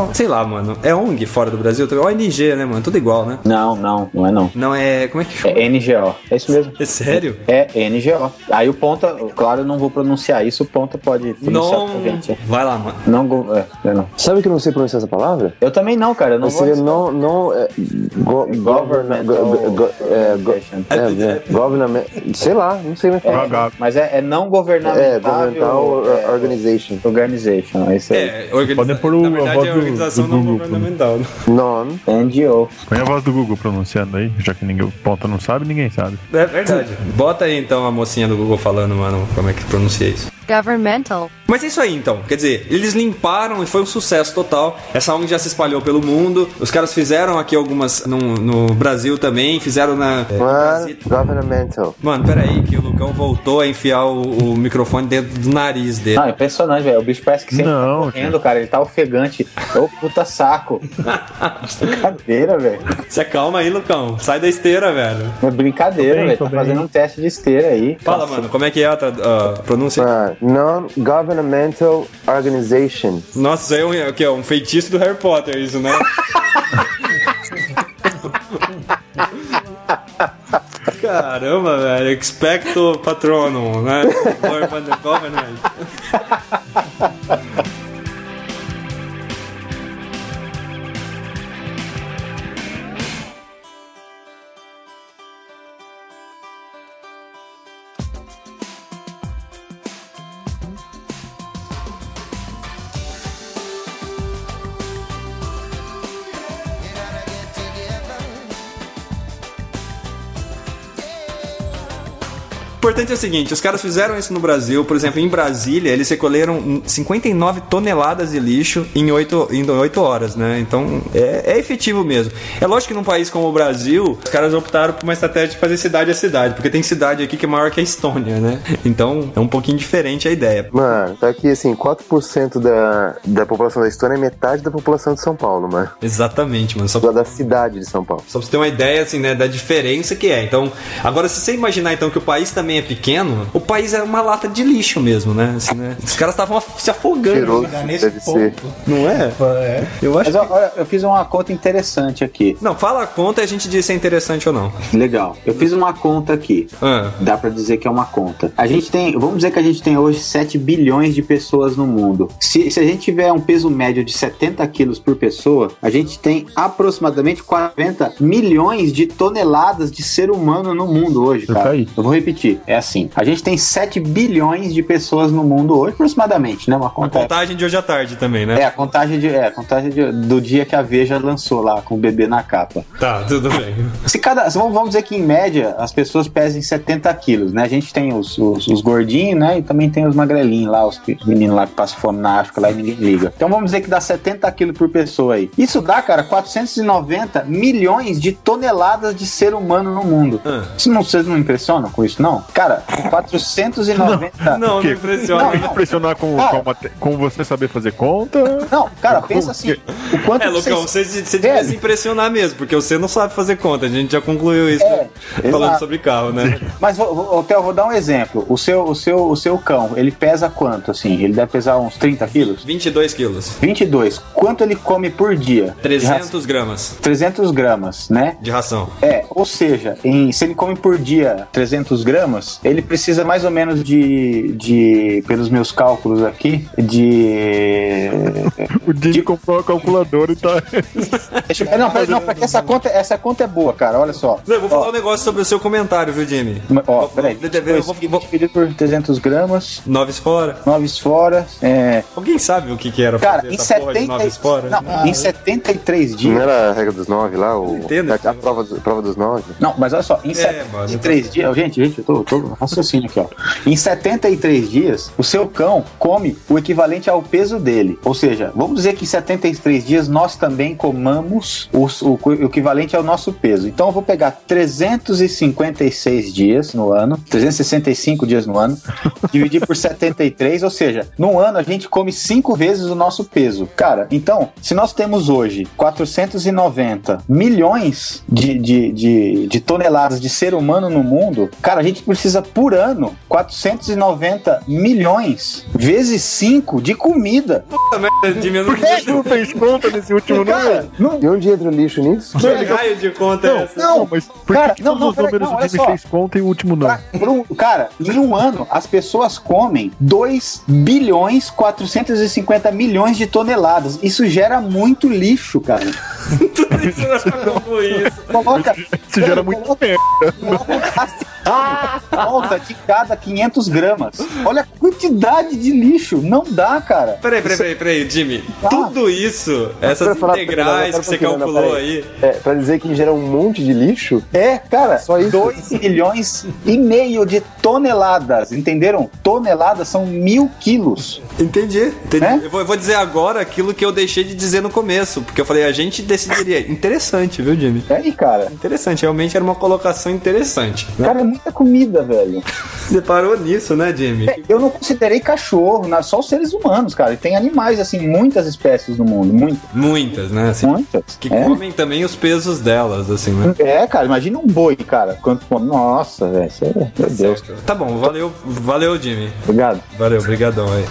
um- sei lá, mano. É ONG fora do Brasil também. ONG, né, mano? Tudo igual, né? Não, não, não é não. Não é. Como é que chama? É NGO. É isso mesmo. É sério? É NGO. Aí o Ponta, claro, eu não vou pronunciar isso, o Ponta pode pronunciar Não. pra gente. Vai lá, mano. Não, go- é, não é não. Sabe que eu não sei pronunciar essa palavra? Eu também não, cara. Eu não Mas vou seria não, não, é, go, government, go, go, go, é, go, é, é, government, sei lá, não sei mais falar. Gago. Mas é, é não governamental. É, governmental é, organization. Organization, é isso aí. É, organiza... Podem pôr o- Na a verdade, voz é do- organização do não Google, governamental. né? Non. NGO. Põe a voz do Google pronunciando aí, já que ninguém, ponta não sabe, ninguém sabe. É verdade. Bota aí então a mocinha do Google falando, mano, como é que pronuncia isso. Governmental. Mas é isso aí então, quer dizer, eles limparam e foi um sucesso total. Essa ONG já se espalhou pelo mundo. Os caras fizeram aqui algumas no, no Brasil também, fizeram na. é, Mano, Brasil. governmental. Mano, peraí, que o Lucão voltou a enfiar o, o microfone dentro do nariz dele. Não, impressionante, velho. O bicho parece que sempre Não, tá correndo, cara. Ele tá ofegante. Ô, puta saco. [LAUGHS] brincadeira, velho. Se acalma aí, Lucão. Sai da esteira, velho. É brincadeira, velho. tô Tá bem. fazendo um teste de esteira aí. Fala, mano, como é que é a, tra- a pronúncia? Ah, Non-governmental organization. Nossa, isso aí é um, o quê? um feitiço do Harry Potter, isso, né? [LAUGHS] Caramba, velho. Expecto Patronum, né? Government- importante é o seguinte, os caras fizeram isso no Brasil, por exemplo, em Brasília, eles recolheram 59 toneladas de lixo em 8, em 8 horas, né? Então, é, é efetivo mesmo. É lógico que num país como o Brasil, os caras optaram por uma estratégia de fazer cidade a cidade, porque tem cidade aqui que é maior que a Estônia, né? Então, é um pouquinho diferente a ideia. Mano, tá aqui assim, 4% da, da população da Estônia é metade da população de São Paulo, mano. Exatamente, mano. Só Da da cidade de Só Paulo. Só pra você ter uma ideia, assim, né, da diferença que é. Então, agora, se você imaginar, então, que o país também é pequeno, o país é uma lata de lixo mesmo, né? Assim, né? Os caras estavam se afogando, Cheiroso, chegar nesse deve ser. ponto. não é? É. Eu acho Mas ó, olha, eu fiz uma conta interessante aqui. Não, fala a conta e a gente diz se é interessante ou não. Legal. Eu fiz uma conta aqui. Ah, Dá pra dizer que é uma conta. A gente tem, vamos dizer que a gente tem hoje 7 bilhões de pessoas no mundo. Se, se a gente tiver um peso médio de 70 quilos por pessoa, a gente tem aproximadamente 40 milhões de toneladas de ser humano no mundo hoje, Eu cara. caí. Eu vou repetir. É assim. A gente tem 7 bilhões de pessoas no mundo hoje, aproximadamente, né? Uma a conta. contagem de hoje à tarde também, né? É, a contagem, de, é, a contagem de- do dia que a Veja lançou lá com o bebê na capa. Tá, tudo bem. Se cada, vamos dizer que em média as pessoas pesem 70 quilos, né? A gente tem os, os, os gordinhos, né? E também tem os magrelinhos lá, os meninos lá que passam fome na África lá e ninguém liga. Então vamos dizer que dá 70 quilos por pessoa aí. Isso dá, cara, 490 milhões de toneladas de ser humano no mundo. Ah. Isso não, vocês não impressionam com isso, não? Cara, 490. Não, não quê? impressiona. Não, Não impressionar com, Cara. com, mate- com você saber fazer conta. Não, cara, pensa assim. O quanto É, Lucão, vocês- você, você devia se impressionar mesmo, porque você não sabe fazer conta. A gente já concluiu isso É, falando exato. sobre carro, né? Mas, vou, vou, Theo, vou dar um exemplo. O seu, o, seu, o seu cão, ele pesa quanto, assim? Ele deve pesar uns 30 quilos? 22 quilos. 22. Quanto ele come por dia? De ração? 300 gramas 300 gramas, né? de ração. É, ou seja, em- se ele come por dia 300 gramas, gramas, ele precisa mais ou menos de, de pelos meus cálculos aqui, de... [LAUGHS] O Didi comprou uma calculadora e tá. Deixa eu- não, pera, não, pera, essa conta, essa conta é boa, cara, olha só. Eu vou falar um negócio sobre o seu comentário, viu, Jimmy? Ó, peraí, Eu vou- vou- dividido por 300 gramas, Noves fora. noves fora, é... Alguém sabe o que, que era Cara, fazer em, essa porra de 70, noves fora? não, em 73 Não dias... era a regra dos nove lá? O, entendo. a, a prova, prova dos nove? Não, mas olha só, em É, mano, 73 dias. Gente, gente, eu tô, tô raciocínio aqui, ó. Em 73 dias, o seu cão come o equivalente ao peso dele. Ou seja, vamos dizer que em 73 dias nós também comamos os- o, o equivalente ao nosso peso. Então eu vou pegar 356 dias no ano, 365 dias no ano, [LAUGHS] dividir por 73, ou seja, no ano a gente come cinco vezes o nosso peso. Cara, então, se nós temos hoje 490 milhões de, de, de, de toneladas de ser humano no mundo, cara, a gente precisa por ano 490 milhões vezes 5 de comida. Jimmy, eu não Por que você não fez conta nesse último Cara, número? não, E onde entra o lixo nisso? Que raio de conta é essa? Não, mas por Cara, que, não, todos não, os números não, o só. fez conta e o último não? Pra- um- cara, em um ano as pessoas comem 2 bilhões 450 milhões de toneladas. Isso gera muito lixo, cara. [LAUGHS] Tudo isso não. Coloca, Isso gera muito coloca- Ah, volta de cada 500 gramas. Olha a quantidade de lixo. Não dá, cara. Peraí, peraí, peraí, peraí, Jimmy. Ah. Tudo isso, essas integrais que você calculou aí. É, pra dizer que gera um monte de lixo? É, cara, Só isso? 2 milhões e meio de toneladas. Entenderam? Toneladas são mil quilos. Entendi. entendi. Né? Eu, vou, eu vou dizer agora aquilo que eu deixei de dizer no começo, porque eu falei, a gente decidiria. Interessante, viu, Jimmy? É aí, cara. Interessante, realmente era uma colocação interessante. né? Cara, é muita comida, velho. Você parou nisso, né, Jimmy? É, Eu não considerei cachorro, né? só os seres humanos, cara. E tem animais, assim, muitas espécies no mundo. Muitas. Muitas, né? Assim, Muitas. que é. comem também os pesos delas, assim, né? É, cara, imagina um boi, cara. Quanto come. Nossa, velho. é- Meu Deus. Tá bom, valeu, valeu, Jimmy. Obrigado. Valeu, brigadão aí.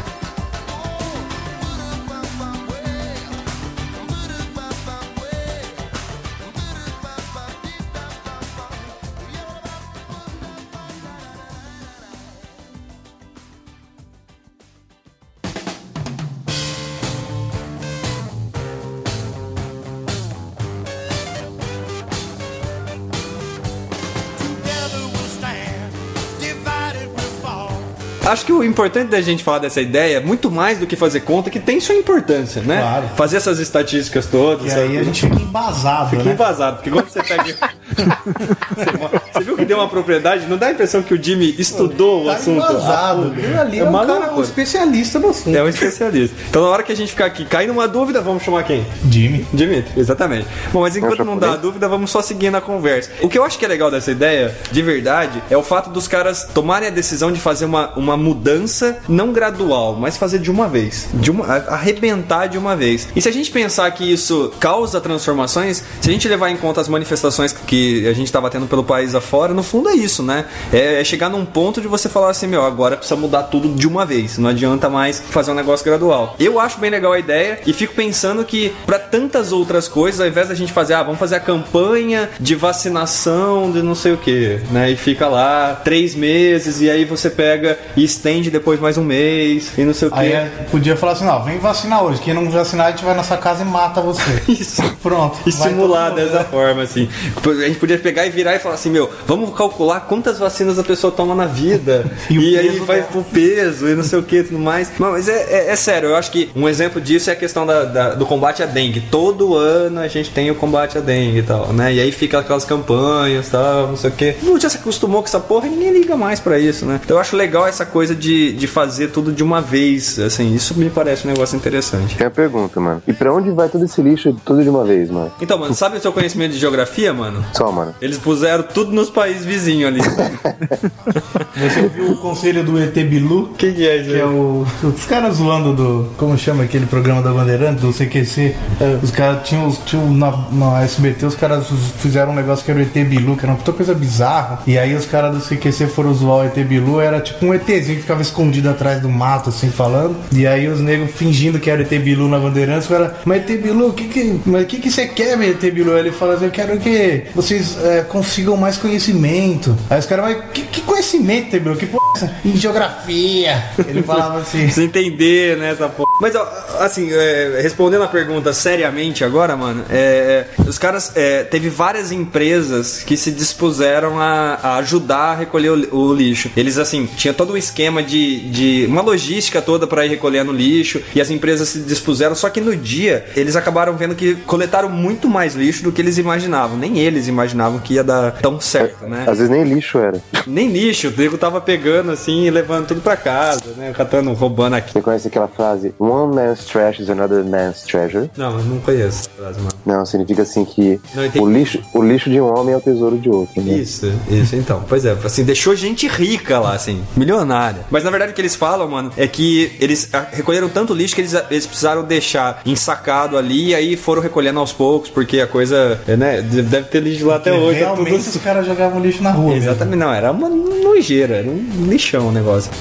Acho que o importante da gente falar dessa ideia é muito mais do que fazer conta, que tem sua importância, né? Claro. Fazer essas estatísticas todas. E sabe? aí a gente fica embasado, Fica né? embasado, porque quando você pega. [LAUGHS] você, você viu que deu uma propriedade? Não dá a impressão que o Jimmy estudou o Tá assunto? embasado. Aquilo ali é, É um cara um especialista no assunto. É um especialista. Então, na hora que a gente ficar aqui, cair numa dúvida, vamos chamar quem? Jimmy. Dimitri, exatamente. Bom, mas enquanto não dá dúvida, vamos só seguindo a conversa. O que eu acho que é legal dessa ideia, de verdade, é o fato dos caras tomarem a decisão de fazer uma, uma mudança não gradual, mas fazer de uma vez. De uma, a- arrebentar de uma vez. E se a gente pensar que isso causa transformações, se a gente levar em conta as manifestações que a gente estava tendo pelo país afora, no fundo é isso, né? É, é chegar num ponto de você falar assim, meu, agora precisa mudar tudo de uma vez. Não adianta mais fazer um negócio gradual. Eu acho bem legal a ideia e fico pensando que para tantas outras coisas, ao invés da gente fazer, ah, vamos fazer a campanha de vacinação de não sei o que, né? E fica lá três meses e aí você pega e estende depois mais um mês e não sei o que. Aí é, podia falar assim, ó, vem vacinar hoje. Quem não vacinar, a gente vai na sua casa e mata você. [LAUGHS] Isso. Pronto. E mundo, dessa forma, assim. A gente podia pegar e virar e falar assim, meu, vamos calcular quantas vacinas a pessoa toma na vida. [LAUGHS] E e aí vai dela. pro peso e não sei o que e tudo mais. Não, mas é, é- é sério, eu acho que um exemplo disso é a questão da- da- do combate à dengue. Todo ano a gente tem o combate à dengue e tal, né? E aí fica aquelas campanhas e tal, não sei o que. Não já se acostumou com essa porra e ninguém liga mais pra isso, né? Então eu acho legal essa coisa de, de fazer tudo de uma vez, assim, isso me parece um negócio interessante. Tem a pergunta, mano. E pra onde vai todo esse lixo tudo de uma vez, mano? Então, mano, sabe o seu conhecimento de geografia, mano? Só, mano. Eles puseram tudo nos países vizinhos ali. [LAUGHS] Você viu o conselho do ET Bilu? Quem que é isso? Que é o. Os caras zoando do. Como chama aquele programa da Bandeirante, do CQC? Os caras tinham. os- tinham na, na SBT, os caras fizeram um negócio que era o ET Bilu, que era uma puta coisa bizarra. E aí os caras do CQC foram zoar o ET Bilu, era tipo um ETzinho que ficava escondido atrás do mato, assim, falando. E aí os negros fingindo que era o ET Bilu na Bandeirantes, os caras, mas ET Bilu, o que que, mas o que que você quer, meu ET Bilu? Aí Ele fala assim, eu quero que vocês é, consigam mais conhecimento. Aí os caras, mas que, que conhecimento, meu? Que porra é? Em geografia. Ele falava assim. [LAUGHS] Precisa entender, né, essa porra. Mas, assim, é, respondendo a pergunta seriamente agora, mano, é, é, os caras, é, teve várias empresas que se dispuseram a, a ajudar a recolher o, o lixo. Eles, assim, tinha todo um esquema de, de uma logística toda pra ir recolhendo lixo e as empresas se dispuseram, só que no dia eles acabaram vendo que coletaram muito mais lixo do que eles imaginavam. Nem eles imaginavam que ia dar tão certo, né? Às vezes nem lixo era. Nem lixo, o nego tava pegando assim e levando tudo pra casa, né? Catando, roubando aqui. Você conhece aquela frase One man's trash is another man's treasure? Não, eu não conheço essa frase, mano. Não, significa assim que Não, o lixo, o lixo de um homem é o tesouro de outro. Né? Isso, isso então. Pois é, assim, deixou gente rica lá, assim, milionária. Mas na verdade o que eles falam, mano, é que eles recolheram tanto lixo que eles, eles precisaram deixar ensacado ali e aí foram recolhendo aos poucos, porque a coisa, é, né, deve ter lixo lá até hoje. tá tudo Realmente os caras jogavam lixo na rua. mesmo. Exatamente, não, era uma nojeira, era um lixão o negócio.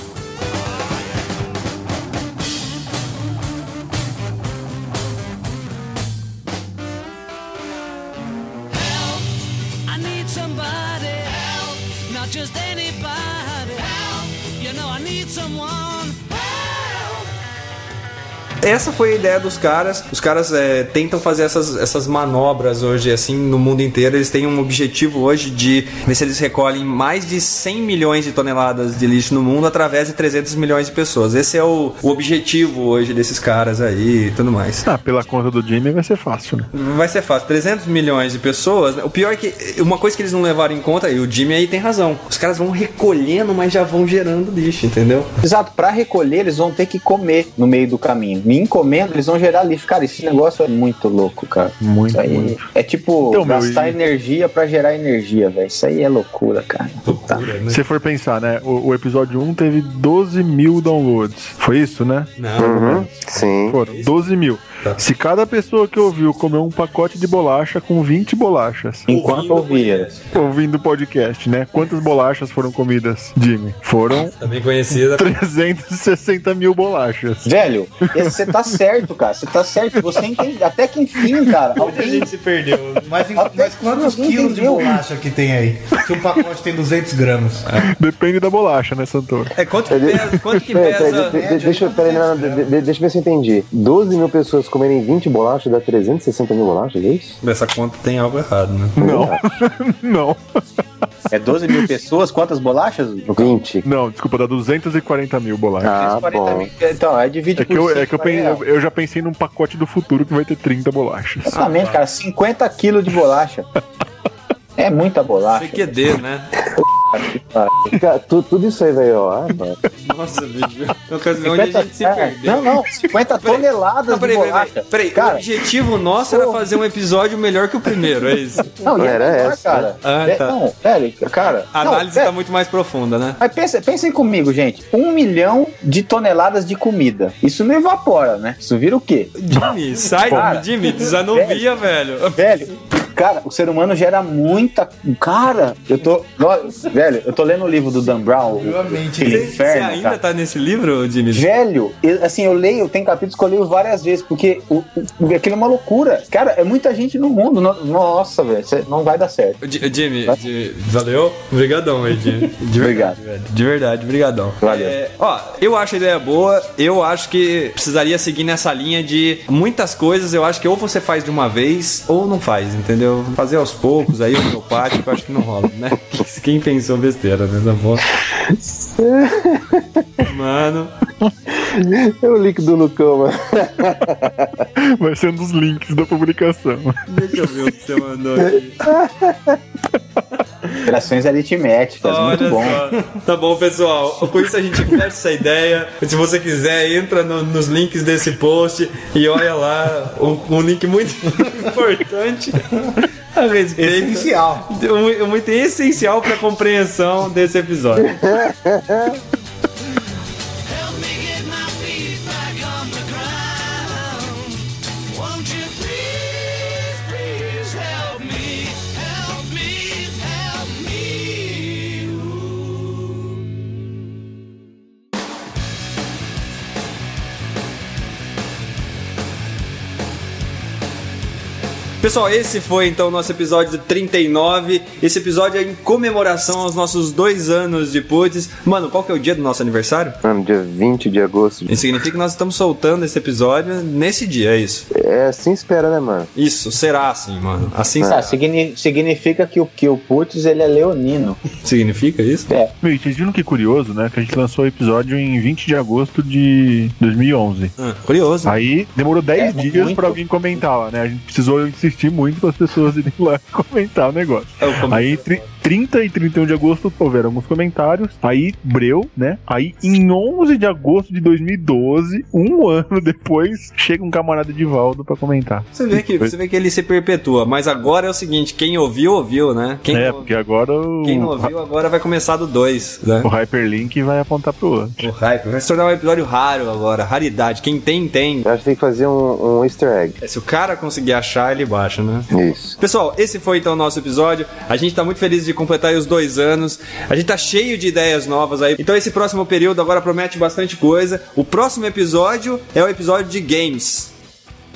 Essa foi a ideia dos caras. Os caras é, tentam fazer essas, essas manobras hoje, assim, no mundo inteiro. Eles têm um objetivo hoje de ver se eles recolhem mais de 100 milhões de toneladas de lixo no mundo através de 300 milhões de pessoas. Esse é o, o objetivo hoje desses caras aí e tudo mais. Ah, pela conta do Jimmy vai ser fácil, né? Vai ser fácil. 300 milhões de pessoas. né? O pior é que uma coisa que eles não levaram em conta, e o Jimmy aí tem razão. Os caras vão recolhendo, mas já vão gerando lixo, entendeu? Exato, pra recolher eles vão ter que comer no meio do caminho. Me encomendo, eles vão gerar lixo. Cara, esse negócio é muito louco, cara. Muito, Isso aí muito. é tipo Então, meu, gastar e- energia pra gerar energia, velho. Isso aí é loucura, cara. Tá. Se você for pensar, né? O, o episódio 1 teve 12 mil downloads. Foi isso, né? Não. Uhum, sim. Foram 12 mil. Tá. Se cada pessoa que ouviu comer um pacote de bolacha com 20 bolachas, Enquanto ouvia. ouvindo o podcast, né? Quantas bolachas foram comidas, Jimmy? Foram [LAUGHS] Também conhecida. 360 mil bolachas. Velho, você tá certo, cara. Você tá certo. Você entende. Até que enfim, cara. Alguém. se perdeu. Mas, em- mas quantos quilos de entendeu. bolacha que tem aí? Se um pacote tem 200 gramas. Depende da bolacha, né, Santoro? É, quanto que pesa? Quanto que Peraí, peraí, pesa? de- de- deixa, de- de- deixa eu ver se eu entendi. 12 mil pessoas comerem 20 bolachas dá 360 mil bolachas, é isso? Essa conta tem algo errado, né? Não, não, [LAUGHS] É 12 mil pessoas? Quantas bolachas? 20. não, desculpa, dá 240 mil bolachas. Ah, 40 bom. mil. Então, aí divide É que, por eu, é que eu, pen- real. eu- eu já pensei num pacote do futuro que vai ter 30 bolachas. Exatamente, cara. 50 quilos de bolacha. É muita bolacha. CQD, né? [LAUGHS] Cara, tu- tudo isso aí, velho, ó. Ah. Nossa, bicho. Eu quero ver onde a 50, gente se é, perdeu. não, não, 50 toneladas Não, peraí, de peraí, bolacha. peraí. Peraí, o cara, objetivo nosso era fazer um episódio melhor que o primeiro, é isso? não, Era pior, essa. cara. Ah, tá. Não, velho, cara. A não, análise velho, tá muito mais profunda, né? Mas pensa, pensem comigo, gente. Um milhão de toneladas de comida. Isso não evapora, né? Isso vira o quê? Jimmy, sai, Cara. Jimmy, desanuvia, velho. Velho, cara, o ser humano gera muita. Cara, eu tô. Velho, eu tô lendo o livro do Dan Brown, Realmente. Você você inferno. ainda cara. tá nesse livro, Jimmy? Velho, eu- assim, eu leio, tem capítulos que eu leio várias vezes, porque o, o- aquilo é uma loucura. Cara, é muita gente no mundo. no- nossa, velho, não vai dar certo. Ji- Jimmy, Jimmy, valeu? Obrigadão aí, Jimmy. De Obrigado. verdade, velho. De verdade, brigadão. Valeu. É, ó, eu acho a ideia boa, eu acho que precisaria seguir nessa linha de muitas coisas, eu acho que ou você faz de uma vez ou não faz, entendeu? Fazer aos poucos aí, homeopático, eu acho que não rola, né? [LAUGHS] Quem pensou besteira, né? Bom? [LAUGHS] Mano, É o link do Lucão, mano. [LAUGHS] Vai ser um dos links da publicação. deixa eu ver o que você mandou aqui. Operações aritméticas, muito Olha bom. só. Tá bom, pessoal. Com isso a gente fecha essa ideia. Se você quiser, entra no- nos links desse post e olha lá um, um link muito [LAUGHS] importante a respeito. Essencial. Item essencial para a compreensão desse episódio. [LAUGHS] Pessoal, esse foi então o nosso episódio 39. Esse episódio é em comemoração aos nossos dois anos de Putz. Mano, qual que é o dia do nosso aniversário? Mano, dia 20 de agosto. Isso significa que nós estamos soltando esse episódio nesse dia, é isso? É assim espera, né, mano? Isso, será assim, mano. Assim Ah, signi- significa que o, que o Putz ele é leonino. significa isso? É. Meu, e vocês viram que curioso, né? Que a gente lançou o episódio em 20 de agosto de 2011. Ah, curioso. Aí demorou 10 É, dias muito. pra alguém comentar lá, né? A gente precisou insistir muito para as pessoas irem lá [LAUGHS] comentar o negócio. É Aí entre 30 e 31 de agosto houveram alguns comentários. Aí Breu, né? Aí em 11 de agosto de 2012, um [LAUGHS] ano depois, chega um camarada de Valdo pra comentar. Você vê, que, você vê que ele se perpetua, mas agora é o seguinte: quem ouviu, ouviu, né? Quem, é, porque agora o, quem não ouviu, agora vai começar do 2, né? o hyperlink vai apontar pro outro. O hype. Vai se tornar um episódio raro agora, raridade. Quem tem, tem. Eu acho que tem que fazer um, um easter egg. É, Se o cara conseguir achar, ele baixa, né? Isso. Pessoal, esse foi então o nosso episódio. A gente tá muito feliz de completar aí os dois anos. A gente tá cheio de ideias novas aí. Então esse próximo período agora promete bastante coisa. O próximo episódio é o episódio de games.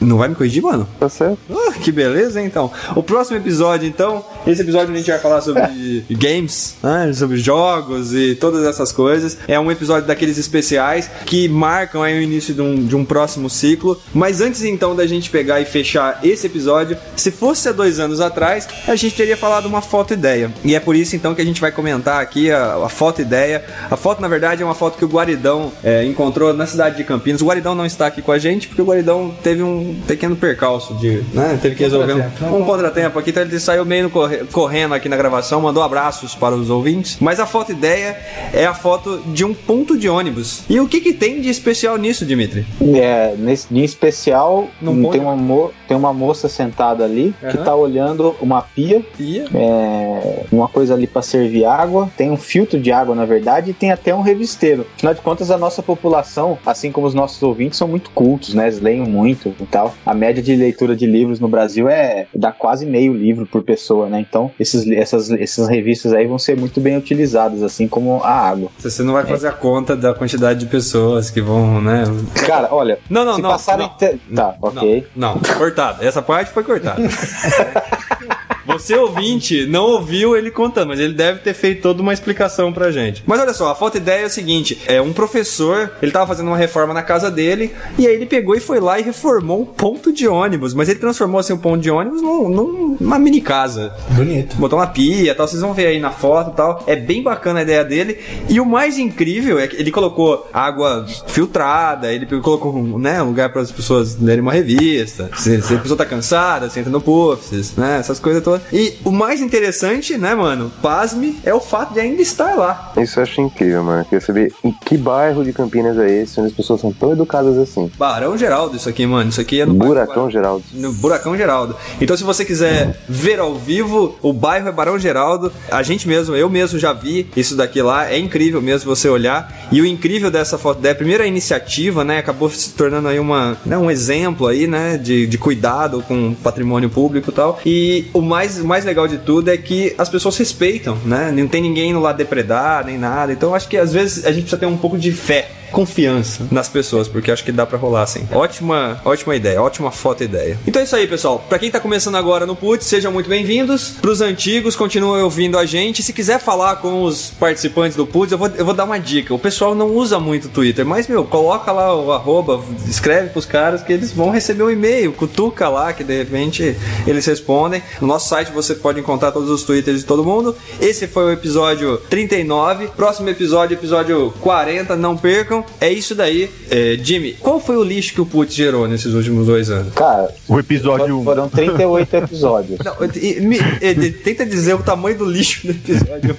Não vai me corrigir, mano? Tá certo? Ah, que beleza, hein, então. O próximo episódio, então, esse episódio a gente vai falar sobre [LAUGHS] games, né, sobre jogos e todas essas coisas. É um episódio daqueles especiais que marcam aí o início de um, de um próximo ciclo. Mas antes, então, da gente pegar e fechar esse episódio, se fosse há dois anos atrás, a gente teria falado uma foto ideia. E é por isso, então, que a gente vai comentar aqui a, a foto ideia. A foto, na verdade, é uma foto que o Guaridão é, encontrou na cidade de Campinas. O Guaridão não está aqui com a gente, porque o Guaridão teve um pequeno percalço de, né, teve que resolver um, um contratempo aqui, então ele saiu meio corre- correndo aqui na gravação, mandou abraços para os ouvintes. Mas a foto ideia é a foto de um ponto de ônibus. E o que que tem de especial nisso, Dimitri? É, nesse, em especial, Não tem, uma mo- tem uma moça sentada ali que Aham. tá olhando uma pia, Pia. é, uma coisa ali pra servir água, tem um filtro de água, na verdade, e tem até um revisteiro. Afinal de contas, a nossa população, assim como os nossos ouvintes, são muito cultos, né? Eles leem muito tal. A média de leitura de livros no Brasil é dá quase meio livro por pessoa, né? Então, esses, essas, essas revistas aí vão ser muito bem utilizadas, assim como a água. Você não vai fazer a conta da quantidade de pessoas que vão, né? Cara, olha, Não, não, se não. passarem. não. te- Tá, ok. Não, não, cortado. Essa parte foi cortada. [LAUGHS] Você ouvinte não ouviu ele contando, mas ele deve ter feito toda uma explicação pra gente. Mas olha só, a foto ideia é o seguinte: é um professor, ele tava fazendo uma reforma na casa dele, e aí ele pegou e foi lá e reformou um ponto de ônibus, mas ele transformou assim um ponto de ônibus num- num- numa mini casa. Bonito. Botou uma pia e tal, vocês vão ver aí na foto e tal. É bem bacana a ideia dele. E o mais incrível é que ele colocou água filtrada, ele colocou um, né, um lugar para as pessoas lerem uma revista. Se, se a pessoa tá cansada, senta no puffs, né? Essas coisas todas. E o mais interessante, né, mano? Pasme, é o fato de ainda estar lá. Isso eu acho incrível, mano. Queria saber em que bairro de Campinas é esse, onde as pessoas são tão educadas assim. Barão Geraldo, isso aqui, mano. Isso aqui é no Buracão Geraldo. No Buracão Geraldo. Então, se você quiser ver ao vivo, o bairro é Barão Geraldo. A gente mesmo, eu mesmo já vi isso daqui lá. É incrível mesmo você olhar. E o incrível dessa foto, da primeira iniciativa, né, acabou se tornando aí uma, né, um exemplo aí, né, de, de cuidado com o patrimônio público e tal. E o mais, o mais legal de tudo é que as pessoas respeitam, né? Não tem ninguém indo lá depredar, nem nada. Então, acho que às vezes a gente precisa ter um pouco de fé confiança nas pessoas, porque acho que dá pra rolar assim. Ótima, ótima ideia, ótima foto ideia. Então é isso aí, pessoal. Pra quem tá começando agora no Putz, sejam muito bem-vindos. Pros antigos, continuem ouvindo a gente. Se quiser falar com os participantes do Putz, eu vou, eu vou dar uma dica. O pessoal não usa muito o Twitter, mas, meu, coloca lá o arroba, escreve pros caras que eles vão receber um e-mail, cutuca lá, que de repente eles respondem. No nosso site você pode encontrar todos os twitters de todo mundo. Esse foi o episódio 39. Próximo episódio, episódio 40, não percam. É isso daí. É, Jimmy, qual foi o lixo que o Putz gerou nesses últimos dois anos? Cara, O episódio 1. foram 38 episódios. Não, e- me- e- tenta dizer o tamanho do lixo do episódio.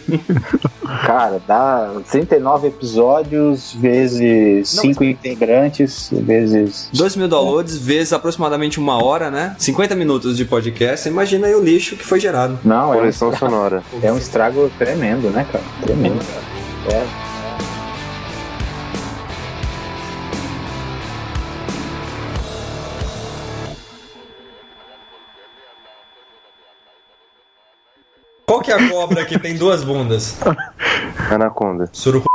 Cara, dá 39 episódios vezes 5 integrantes, vezes. 2 mil downloads vezes aproximadamente uma hora, né? 50 minutos de podcast. Imagina aí o lixo que foi gerado. Não, é um, Coleção sonora. é um estrago tremendo, né, cara? Tremendo. É. que é a cobra que tem duas bundas? [LAUGHS] Anaconda. Surucu.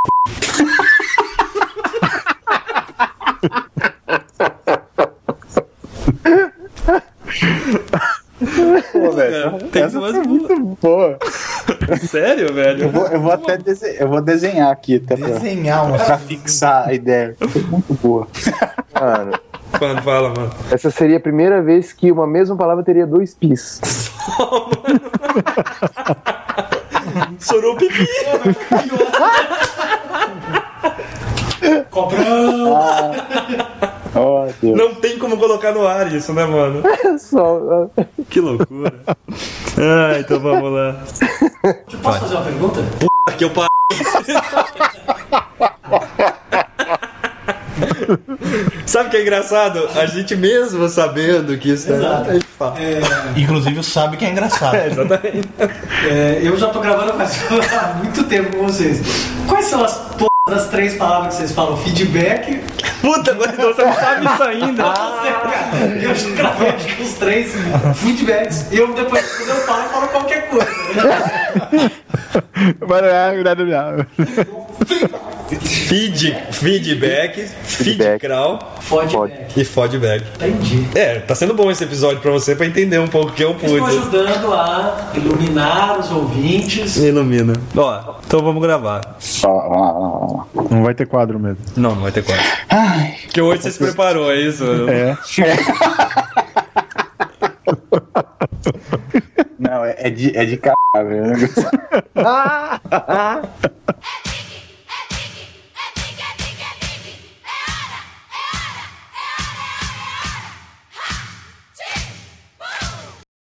Pô, velho. É, tem essa duas foi bundas. muito boa. [LAUGHS] Sério, velho? Eu vou, eu vou até desenhar, eu vou desenhar aqui, até Desenhar pra, uma. pra [LAUGHS] fixar a ideia. Foi muito boa. Mano. Mano, fala, mano. Essa seria a primeira vez que uma mesma palavra teria dois pis. Sorou pipi. Cobrão! Oh, Deus. Não tem como colocar no ar isso, né, mano? [LAUGHS] Só. Que loucura. Ah, então vamos lá. Posso fazer uma pergunta? Aqui eu paro. [LAUGHS] [LAUGHS] Sabe o que é engraçado? A gente mesmo sabendo que isso Exato. a gente fala. Inclusive sabe que é engraçado. [LAUGHS] É, exatamente. É, eu já tô gravando faz há [LAUGHS] muito tempo com vocês. Quais são as p... das três palavras que vocês falam? Feedback? Puta, agora você não sabe isso ainda. Não cara. Eu já gravei acho que os três feedbacks. Eu depois, quando eu falo, eu falo qualquer coisa. Feed, feedback, Feedback. feedcrawl e feedback. Entendi. É, tá sendo bom esse episódio pra você pra entender um pouco o que eu Estou pude. ajudando a iluminar os ouvintes. Ilumina. Ó, então vamos gravar. Não vai ter quadro mesmo. Não, não vai ter quadro. Porque hoje você se preparou, é isso? É. [LAUGHS] Não, é, é de, é de caralho. [LAUGHS] [LAUGHS] né?